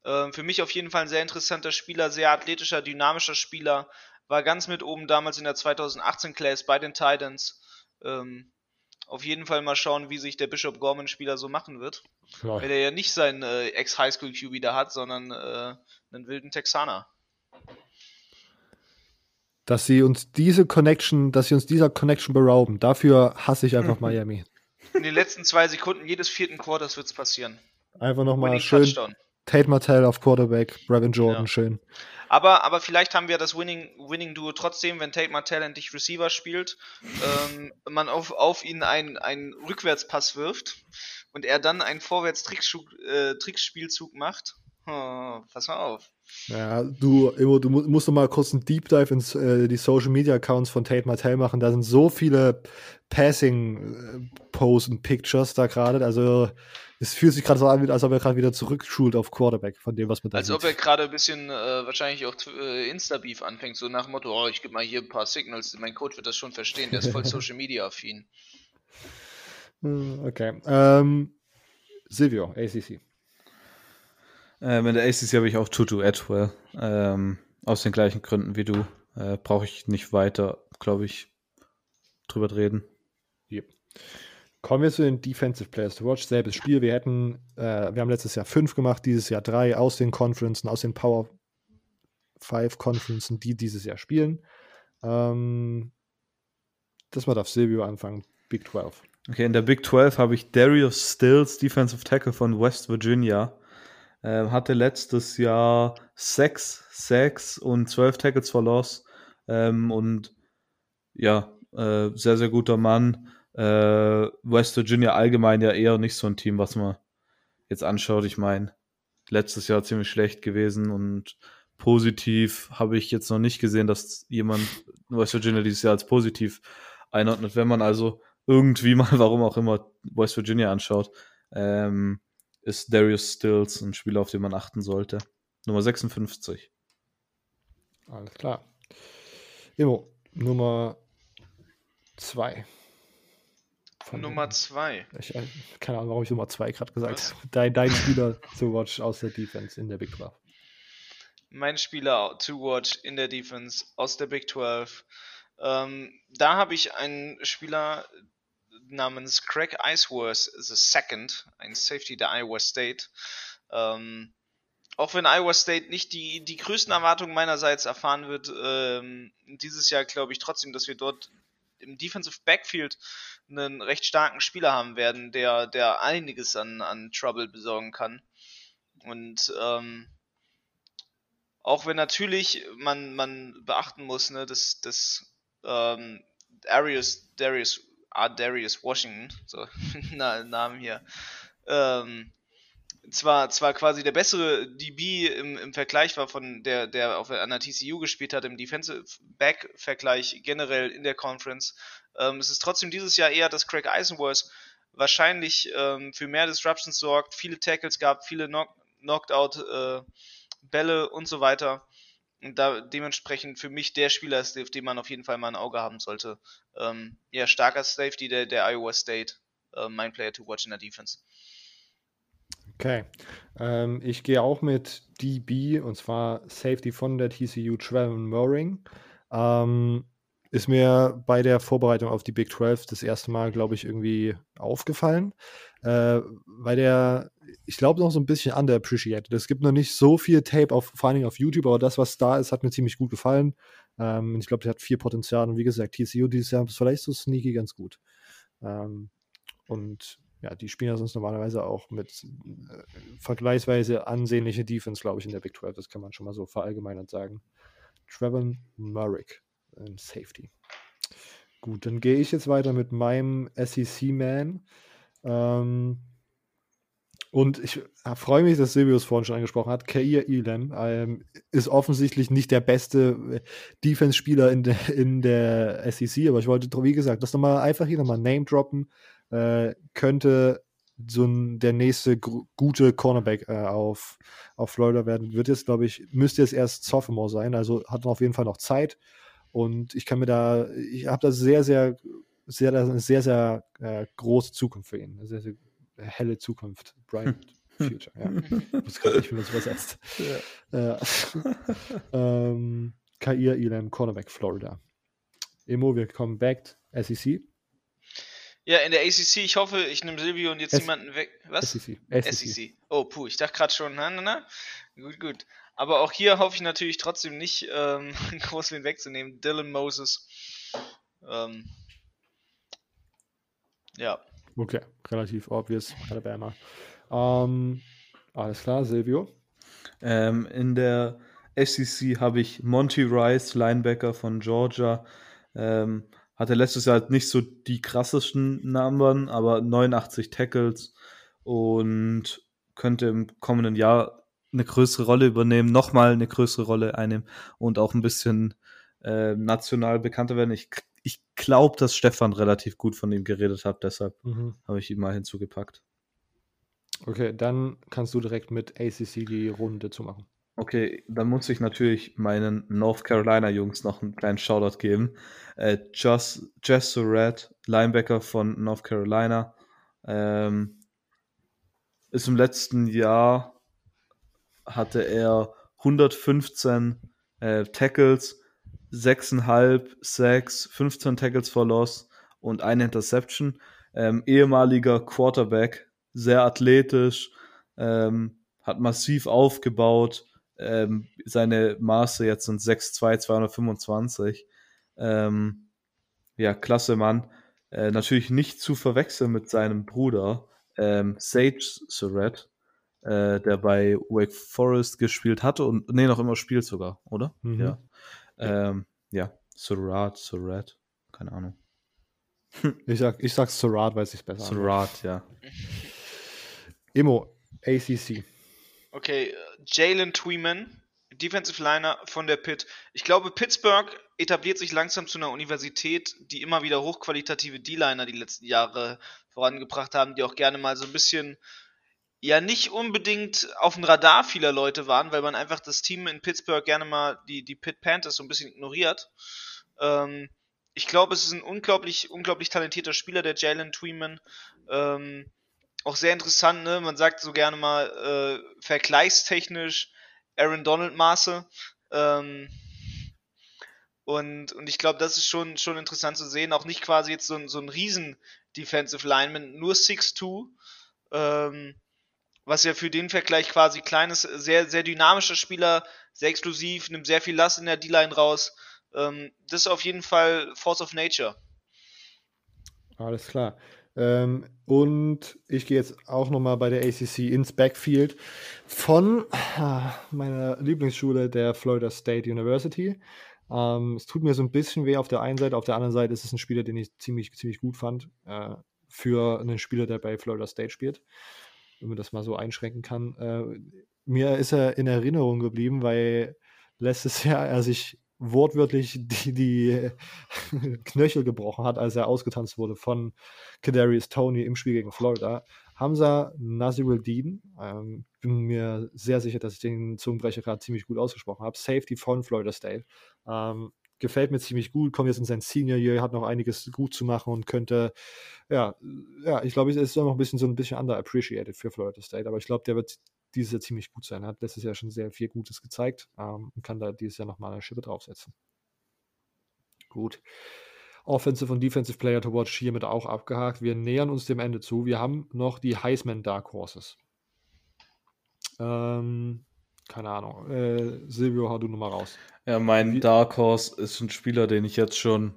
Äh, für mich auf jeden Fall ein sehr interessanter Spieler, sehr athletischer, dynamischer Spieler war ganz mit oben damals in der 2018 Class bei den Titans. Ähm, auf jeden Fall mal schauen, wie sich der Bishop Gorman Spieler so machen wird. Ja. Weil er ja nicht seinen äh, Ex-Highschool QB da hat, sondern äh, einen wilden Texaner. Dass sie uns diese Connection, dass sie uns dieser Connection berauben, dafür hasse ich einfach Miami. In den letzten zwei Sekunden jedes vierten Quarters wird es passieren. Einfach nochmal schön Touchdown. Tate Martell auf Quarterback, Brevin Jordan, ja. schön. Aber, aber vielleicht haben wir das Winning, Winning Duo trotzdem, wenn Tate Martell endlich Receiver spielt, ähm, man auf, auf ihn einen, einen Rückwärtspass wirft und er dann einen Vorwärts-Trickspielzug äh, macht. Oh, pass mal auf. Ja, du, Immo, du musst noch mal kurz einen Deep Dive ins äh, die Social Media Accounts von Tate Martell machen. Da sind so viele Passing äh, und Pictures da gerade. Also es fühlt sich gerade so an, als ob er gerade wieder zurückschult auf Quarterback von dem, was man da Als sieht. ob er gerade ein bisschen äh, wahrscheinlich auch äh, Insta-Beef anfängt, so nach dem Motto, oh, ich gebe mal hier ein paar Signals, mein Coach wird das schon verstehen, der ist voll Social Media affin. Hm, okay. Ähm, Silvio, ACC. Ähm, in der ACC habe ich auch Tutu Atwell. Ähm, aus den gleichen Gründen wie du. Äh, Brauche ich nicht weiter, glaube ich, drüber reden. Yep. Kommen wir zu den Defensive Players to Watch. Selbes Spiel. Wir hätten, äh, wir haben letztes Jahr fünf gemacht, dieses Jahr drei aus den Conferences, aus den Power Five Conferences, die dieses Jahr spielen. Ähm, das mal darf Silvio anfangen. Big 12. Okay, in der Big 12 habe ich Darius Stills, Defensive Tackle von West Virginia. Äh, hatte letztes Jahr sechs Sacks und zwölf Tackles for Loss. Ähm, und ja, äh, sehr, sehr guter Mann äh, West Virginia allgemein ja eher nicht so ein Team, was man jetzt anschaut. Ich meine, letztes Jahr ziemlich schlecht gewesen und positiv habe ich jetzt noch nicht gesehen, dass jemand West Virginia dieses Jahr als positiv einordnet. Wenn man also irgendwie mal, warum auch immer, West Virginia anschaut, ähm, ist Darius Stills ein Spieler, auf den man achten sollte. Nummer 56. Alles klar. Immo, Nummer 2. Von Nummer 2. Ich, äh, keine Ahnung, warum ich Nummer 2 gerade gesagt habe. Dein, dein Spieler zu watch aus der Defense in der Big 12. Mein Spieler to watch in der Defense aus der Big 12. Ähm, da habe ich einen Spieler namens Craig Iceworth the Second, ein Safety der Iowa State. Ähm, auch wenn Iowa State nicht die, die größten Erwartungen meinerseits erfahren wird, ähm, dieses Jahr glaube ich trotzdem, dass wir dort im Defensive Backfield einen recht starken Spieler haben werden, der, der einiges an, an Trouble besorgen kann. Und ähm, auch wenn natürlich man, man beachten muss, ne, dass, dass ähm, Darius, Darius, ah, Darius Washington, so Namen hier, ähm, zwar, zwar quasi der bessere DB im, im Vergleich war von der, der auf einer TCU gespielt hat, im Defensive Back-Vergleich generell in der Conference. Ähm, es ist trotzdem dieses Jahr eher, dass Craig Eisenworth wahrscheinlich ähm, für mehr Disruptions sorgt, viele Tackles gab, viele Knock Knocked-out äh, und so weiter. Und da dementsprechend für mich der Spieler ist, auf den man auf jeden Fall mal ein Auge haben sollte. Ähm, ja, starker Safety der, der Iowa State. Äh, mein Player to watch in der Defense. Okay. Ähm, ich gehe auch mit DB und zwar Safety von der TCU Trevor Moring. Ähm, ist mir bei der Vorbereitung auf die Big 12 das erste Mal, glaube ich, irgendwie aufgefallen, äh, weil der, ich glaube, noch so ein bisschen underappreciated. Es gibt noch nicht so viel Tape, auf, vor Dingen auf YouTube, aber das, was da ist, hat mir ziemlich gut gefallen. Ähm, ich glaube, der hat viel Potenzial und wie gesagt, TCU dieses Jahr ist vielleicht so sneaky ganz gut. Ähm, und ja, die spielen ja sonst normalerweise auch mit äh, vergleichsweise ansehnliche Defense, glaube ich, in der Big 12. Das kann man schon mal so verallgemeinert sagen. Trevor Murrick in Safety. Gut, dann gehe ich jetzt weiter mit meinem SEC-Man. Ähm, und ich freue mich, dass Silvius vorhin schon angesprochen hat. Kair Elam ähm, ist offensichtlich nicht der beste äh, Defense-Spieler in, de, in der SEC, aber ich wollte, wie gesagt, das nochmal einfach hier nochmal Name droppen äh, könnte so ein, der nächste gute Cornerback äh, auf, auf Florida werden. Wird jetzt, glaube ich, müsste jetzt erst Sophomore sein, also hat auf jeden Fall noch Zeit. Und ich kann mir da, ich habe da sehr, sehr, sehr, eine sehr, sehr äh, große Zukunft für ihn. Eine sehr, sehr helle Zukunft. Bright Future, ja. Ich muss gerade nicht, wie man es übersetzt. Ja. Äh, ähm, Kair Elam, Cornerback Florida. Emo, wir kommen back SEC. Ja, in der ACC, ich hoffe, ich nehme Silvio und jetzt S jemanden weg. Was? SEC. SEC. SEC. Oh, puh, ich dachte gerade schon, na, na, na. Gut, gut. Aber auch hier hoffe ich natürlich trotzdem nicht, ähm, groß wen wegzunehmen. Dylan Moses. Ähm, ja. Okay, relativ obvious. Alabama. Ähm, alles klar, Silvio. Ähm, in der SEC habe ich Monty Rice, Linebacker von Georgia. Ähm, hatte letztes Jahr halt nicht so die krassesten Nummern, aber 89 Tackles und könnte im kommenden Jahr eine größere Rolle übernehmen, nochmal eine größere Rolle einnehmen und auch ein bisschen äh, national bekannter werden. Ich, ich glaube, dass Stefan relativ gut von ihm geredet hat, deshalb mhm. habe ich ihn mal hinzugepackt. Okay, dann kannst du direkt mit ACC die Runde zumachen. Okay, dann muss ich natürlich meinen North Carolina Jungs noch einen kleinen Shoutout geben. Äh, Just, Jess Surratt, Linebacker von North Carolina, ähm, ist im letzten Jahr hatte er 115 äh, Tackles, 6,5 Sacks, 15 Tackles for Loss und eine Interception. Ähm, ehemaliger Quarterback, sehr athletisch, ähm, hat massiv aufgebaut, ähm, seine Maße jetzt sind 6'2, 225. Ähm, ja, klasse Mann. Äh, natürlich nicht zu verwechseln mit seinem Bruder, ähm, Sage Surratt, äh, der bei Wake Forest gespielt hatte und nee, noch immer spielt sogar, oder? Mhm. Ja. Ähm, ja, Surratt, Surratt, keine Ahnung. Ich sag, ich sag Surratt, weil es sich besser Surratt, ja. Emo, ACC. Okay, äh, Jalen Tweeman, Defensive Liner von der Pitt. Ich glaube, Pittsburgh etabliert sich langsam zu einer Universität, die immer wieder hochqualitative D-Liner die letzten Jahre vorangebracht haben, die auch gerne mal so ein bisschen, ja, nicht unbedingt auf dem Radar vieler Leute waren, weil man einfach das Team in Pittsburgh gerne mal die, die Pitt Panthers so ein bisschen ignoriert. Ähm, ich glaube, es ist ein unglaublich, unglaublich talentierter Spieler, der Jalen Tweeman. Ähm, auch sehr interessant, ne? Man sagt so gerne mal äh, vergleichstechnisch Aaron Donald Maße. Ähm, und, und ich glaube, das ist schon, schon interessant zu sehen. Auch nicht quasi jetzt so ein, so ein riesen Defensive Lineman, nur 6'2. Ähm, was ja für den Vergleich quasi kleines, sehr, sehr dynamischer Spieler, sehr exklusiv, nimmt sehr viel Last in der D-Line raus. Ähm, das ist auf jeden Fall Force of Nature. Alles klar. Ähm, und ich gehe jetzt auch nochmal bei der ACC ins Backfield von ah, meiner Lieblingsschule, der Florida State University. Ähm, es tut mir so ein bisschen weh auf der einen Seite, auf der anderen Seite ist es ein Spieler, den ich ziemlich, ziemlich gut fand, äh, für einen Spieler, der bei Florida State spielt, wenn man das mal so einschränken kann. Äh, mir ist er in Erinnerung geblieben, weil letztes Jahr er sich wortwörtlich die, die Knöchel gebrochen hat, als er ausgetanzt wurde von Kadarius Tony im Spiel gegen Florida. Hamza Nasiruddin, ähm, bin mir sehr sicher, dass ich den Zungenbrecher gerade ziemlich gut ausgesprochen habe. Safety von Florida State. Ähm, gefällt mir ziemlich gut, kommt jetzt in sein Senior Year, hat noch einiges gut zu machen und könnte, ja, ja, ich glaube, es ist noch ein bisschen so ein bisschen underappreciated für Florida State, aber ich glaube, der wird dieses Jahr ziemlich gut sein. Er hat letztes Jahr schon sehr viel Gutes gezeigt ähm, und kann da dieses Jahr nochmal eine Schippe draufsetzen. Gut. Offensive und Defensive Player to Watch hiermit auch abgehakt. Wir nähern uns dem Ende zu. Wir haben noch die Heisman Dark Horses. Ähm, keine Ahnung. Äh, Silvio, hau du nochmal raus. Ja, mein Wie Dark Horse ist ein Spieler, den ich jetzt schon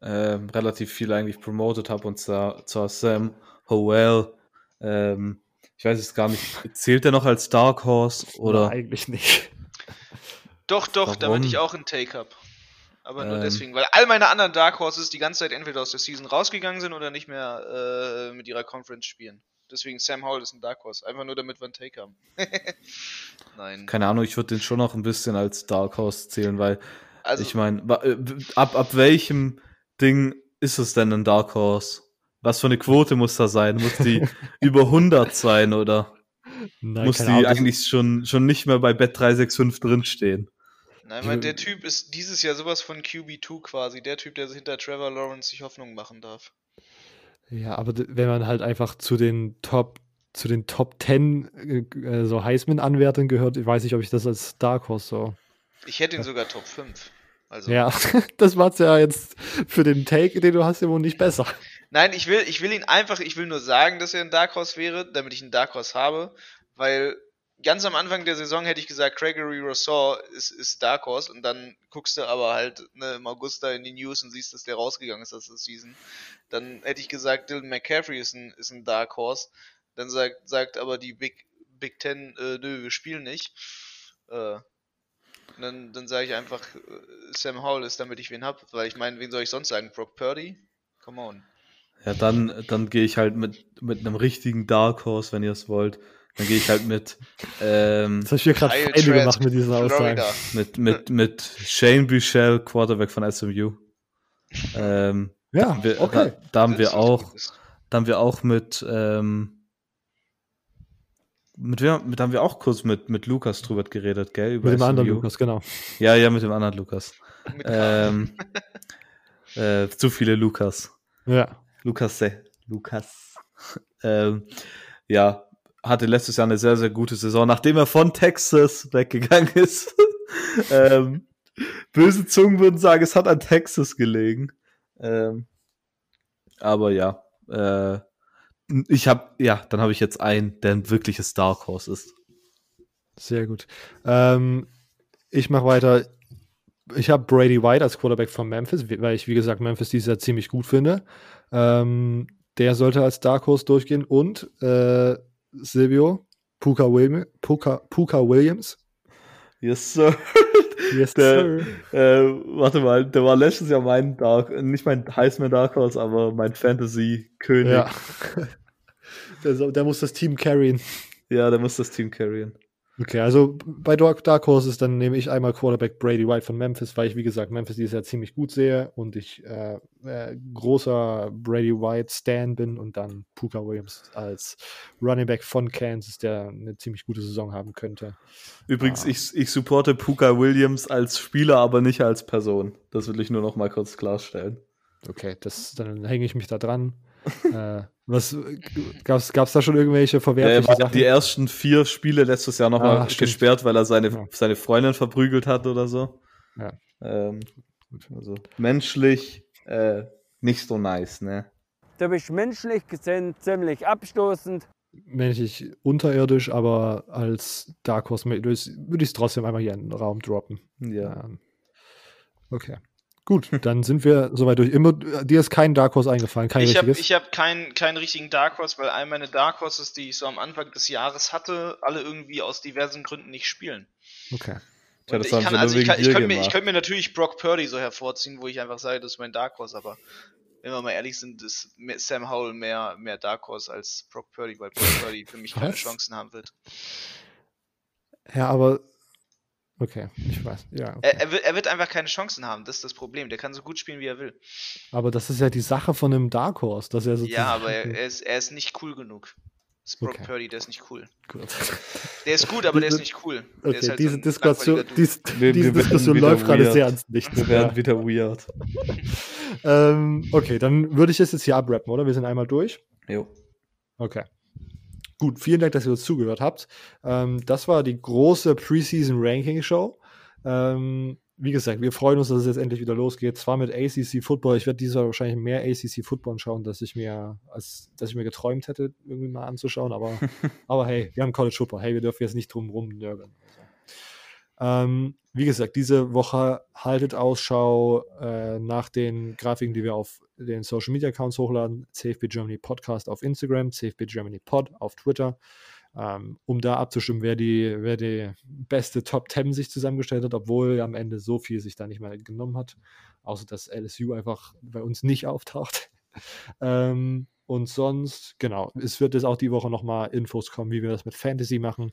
äh, relativ viel eigentlich promotet habe, und zwar, zwar Sam Howell. Ähm, ich weiß es gar nicht. Zählt er noch als Dark Horse oder? Nein, eigentlich nicht. Doch, doch, Warum? damit ich auch einen Take habe. Aber nur ähm. deswegen, weil all meine anderen Dark Horses die ganze Zeit entweder aus der Season rausgegangen sind oder nicht mehr äh, mit ihrer Conference spielen. Deswegen Sam Howell ist ein Dark Horse. Einfach nur damit wir einen Take haben. Nein. Keine Ahnung, ich würde den schon noch ein bisschen als Dark Horse zählen, weil also, ich meine, äh, ab, ab welchem Ding ist es denn ein Dark Horse? Was für eine Quote muss da sein? Muss die über 100 sein oder Nein, muss die Ahnung, eigentlich schon, schon nicht mehr bei Bet 365 drinstehen? Nein, weil der Typ ist dieses Jahr sowas von QB2 quasi. Der Typ, der hinter Trevor Lawrence sich Hoffnung machen darf. Ja, aber wenn man halt einfach zu den Top zu den Top 10 äh, so Heisman-Anwärtern gehört, ich weiß nicht, ob ich das als Dark Horse so. Ich hätte ihn sogar Top 5. Also. Ja, das macht's ja jetzt für den Take, den du hast, ja wohl nicht besser. Nein, ich will, ich will ihn einfach, ich will nur sagen, dass er ein Dark Horse wäre, damit ich einen Dark Horse habe, weil ganz am Anfang der Saison hätte ich gesagt, Gregory Rousseau ist, ist Dark Horse und dann guckst du aber halt ne, im August da in die News und siehst, dass der rausgegangen ist aus der Season. Dann hätte ich gesagt, Dylan McCaffrey ist ein, ist ein Dark Horse. Dann sagt, sagt aber die Big, Big Ten, äh, nö, wir spielen nicht. Äh, dann, dann sage ich einfach, äh, Sam Howell ist, damit ich wen hab, weil ich meine, wen soll ich sonst sagen? Brock Purdy? Come on. Ja, dann, dann gehe ich halt mit, mit einem richtigen Dark Horse, wenn ihr es wollt. Dann gehe ich halt mit. Ähm, das habe ich hier gerade Feinde gemacht mit diesen Aussagen. Mit, mit, mit Shane Buchel, Quarterback von SMU. Ähm, ja, da haben wir, okay. Da, da haben wir auch, da haben wir auch mit, ähm, mit wem, mit haben wir auch kurz mit, mit Lukas drüber geredet, gell? Über mit dem SMU. anderen Lukas, genau. Ja, ja, mit dem anderen Lukas. ähm, äh, zu viele Lukas. Ja. Lukas, Lukas. ähm, ja, hatte letztes Jahr eine sehr, sehr gute Saison, nachdem er von Texas weggegangen ist. ähm, böse Zungen würden sagen, es hat an Texas gelegen. Ähm, aber ja, äh, ich habe, ja, dann habe ich jetzt einen, der ein wirkliches Dark Horse ist. Sehr gut. Ähm, ich mache weiter. Ich habe Brady White als Quarterback von Memphis, weil ich, wie gesagt, Memphis dieses Jahr ziemlich gut finde. Ähm, der sollte als Dark Horse durchgehen und äh, Silvio, Puka, William, Puka, Puka Williams. Yes, sir. Yes, der, sir. Äh, warte mal, der war letztes Jahr mein Dark, nicht mein Heisman Dark Horse, aber mein Fantasy-König. Ja. der, der muss das Team carryen. Ja, der muss das Team carryen. Okay, also bei Dark Horses, dann nehme ich einmal Quarterback Brady White von Memphis, weil ich, wie gesagt, Memphis dieses Jahr ziemlich gut sehe und ich äh, äh, großer Brady White Stan bin und dann Puka Williams als Running Back von Kansas, der eine ziemlich gute Saison haben könnte. Übrigens, ah. ich, ich supporte Puka Williams als Spieler, aber nicht als Person. Das will ich nur noch mal kurz klarstellen. Okay, das, dann hänge ich mich da dran. Äh, was gab's, gab's da schon irgendwelche verwerfliche ja, Sachen? Die ersten vier Spiele letztes Jahr nochmal ah, gesperrt, weil er seine, ja. seine Freundin verprügelt hat oder so. Ja. Ähm, also menschlich äh, nicht so nice, ne? Du bist menschlich gesehen ziemlich abstoßend. Menschlich unterirdisch, aber als Dark Horse würde ich es trotzdem einmal hier in den Raum droppen. Ja. Ähm, okay. Gut, dann sind wir soweit durch. Immer, dir ist kein Dark Horse eingefallen, kein ich habe richtiges? hab keinen, keinen richtigen Dark Horse, weil all meine Dark Horses, die ich so am Anfang des Jahres hatte, alle irgendwie aus diversen Gründen nicht spielen. Okay. Das ich kann, also ich, kann, ich, könnte mir, ich könnte mir natürlich Brock Purdy so hervorziehen, wo ich einfach sage, das ist mein Dark Horse, aber wenn wir mal ehrlich sind, ist Sam Howell mehr, mehr Dark Horse als Brock Purdy, weil Brock Purdy für mich keine Was? Chancen haben wird. Ja, aber. Okay, ich weiß. Ja, okay. Er, er, wird, er wird einfach keine Chancen haben, das ist das Problem. Der kann so gut spielen, wie er will. aber das ist ja die Sache von einem Dark Horse, dass er sozusagen. Ja, aber er, er, ist, er ist nicht cool genug. Das ist Brock Okay. Purdy, der ist nicht cool. Gut. Der ist gut, aber der ist nicht cool. Der Okay, ist halt so diese ein Diskussion, dies, Wir- diese wir Diskussion läuft gerade sehr ans Licht. Wir werden wieder weird. ähm, okay, dann würde ich es jetzt hier abrappen, oder? Wir sind einmal durch. Jo. Okay. Gut, vielen Dank, dass ihr uns zugehört habt. Ähm, das war die große Preseason Ranking Show. Ähm, wie gesagt, wir freuen uns, dass es jetzt endlich wieder losgeht. Zwar mit ACC Football. Ich werde dieses Jahr wahrscheinlich mehr ACC Football schauen, dass ich mir, als dass ich mir geträumt hätte, irgendwie mal anzuschauen. Aber, aber hey, wir haben College Football. Hey, wir dürfen jetzt nicht drum rum nörgeln. Ähm, wie gesagt, diese Woche haltet Ausschau äh, nach den Grafiken, die wir auf den Social Media Accounts hochladen. CFB Germany Podcast auf Instagram, CFB Germany Pod auf Twitter, ähm, um da abzustimmen, wer die, wer die beste Top 10 sich zusammengestellt hat, obwohl am Ende so viel sich da nicht mehr genommen hat. Außer dass LSU einfach bei uns nicht auftaucht. ähm, und sonst, genau, es wird jetzt auch die Woche nochmal Infos kommen, wie wir das mit Fantasy machen.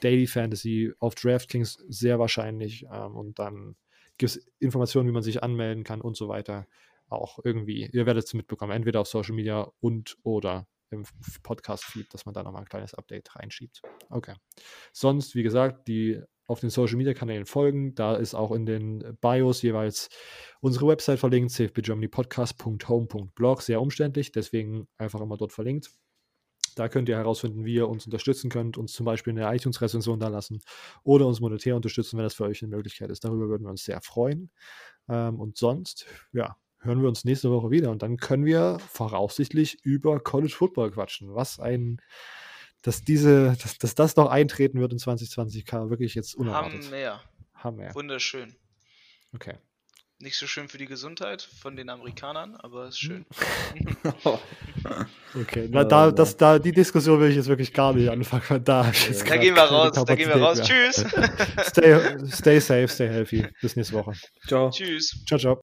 Daily Fantasy auf DraftKings sehr wahrscheinlich. Ähm, und dann gibt es Informationen, wie man sich anmelden kann und so weiter. Auch irgendwie, ihr werdet es mitbekommen, entweder auf Social Media und oder im Podcast-Feed, dass man da nochmal ein kleines Update reinschiebt. Okay. Sonst, wie gesagt, die auf den Social Media Kanälen folgen. Da ist auch in den Bios jeweils unsere Website verlinkt, cfbgermanypodcast.home.blog. Sehr umständlich, deswegen einfach immer dort verlinkt. Da könnt ihr herausfinden, wie ihr uns unterstützen könnt, uns zum Beispiel eine iTunes-Rezension da lassen oder uns monetär unterstützen, wenn das für euch eine Möglichkeit ist. Darüber würden wir uns sehr freuen. Ähm, und sonst, ja, hören wir uns nächste Woche wieder und dann können wir voraussichtlich über College Football quatschen. Was ein, dass diese, dass, dass das noch eintreten wird in 2020, kam wirklich jetzt unerwartet. Hammer. Hammer. Wunderschön. Okay. Nicht so schön für die Gesundheit von den Amerikanern, aber ist schön. Okay, na, da, das, da, die Diskussion will ich jetzt wirklich gar nicht anfangen. weil Da, jetzt Da gehen wir raus, da gehen wir raus. Tschüss. mehr. Stay, stay safe, stay healthy. Bis nächste Woche. Ciao. Tschüss. Ciao, ciao.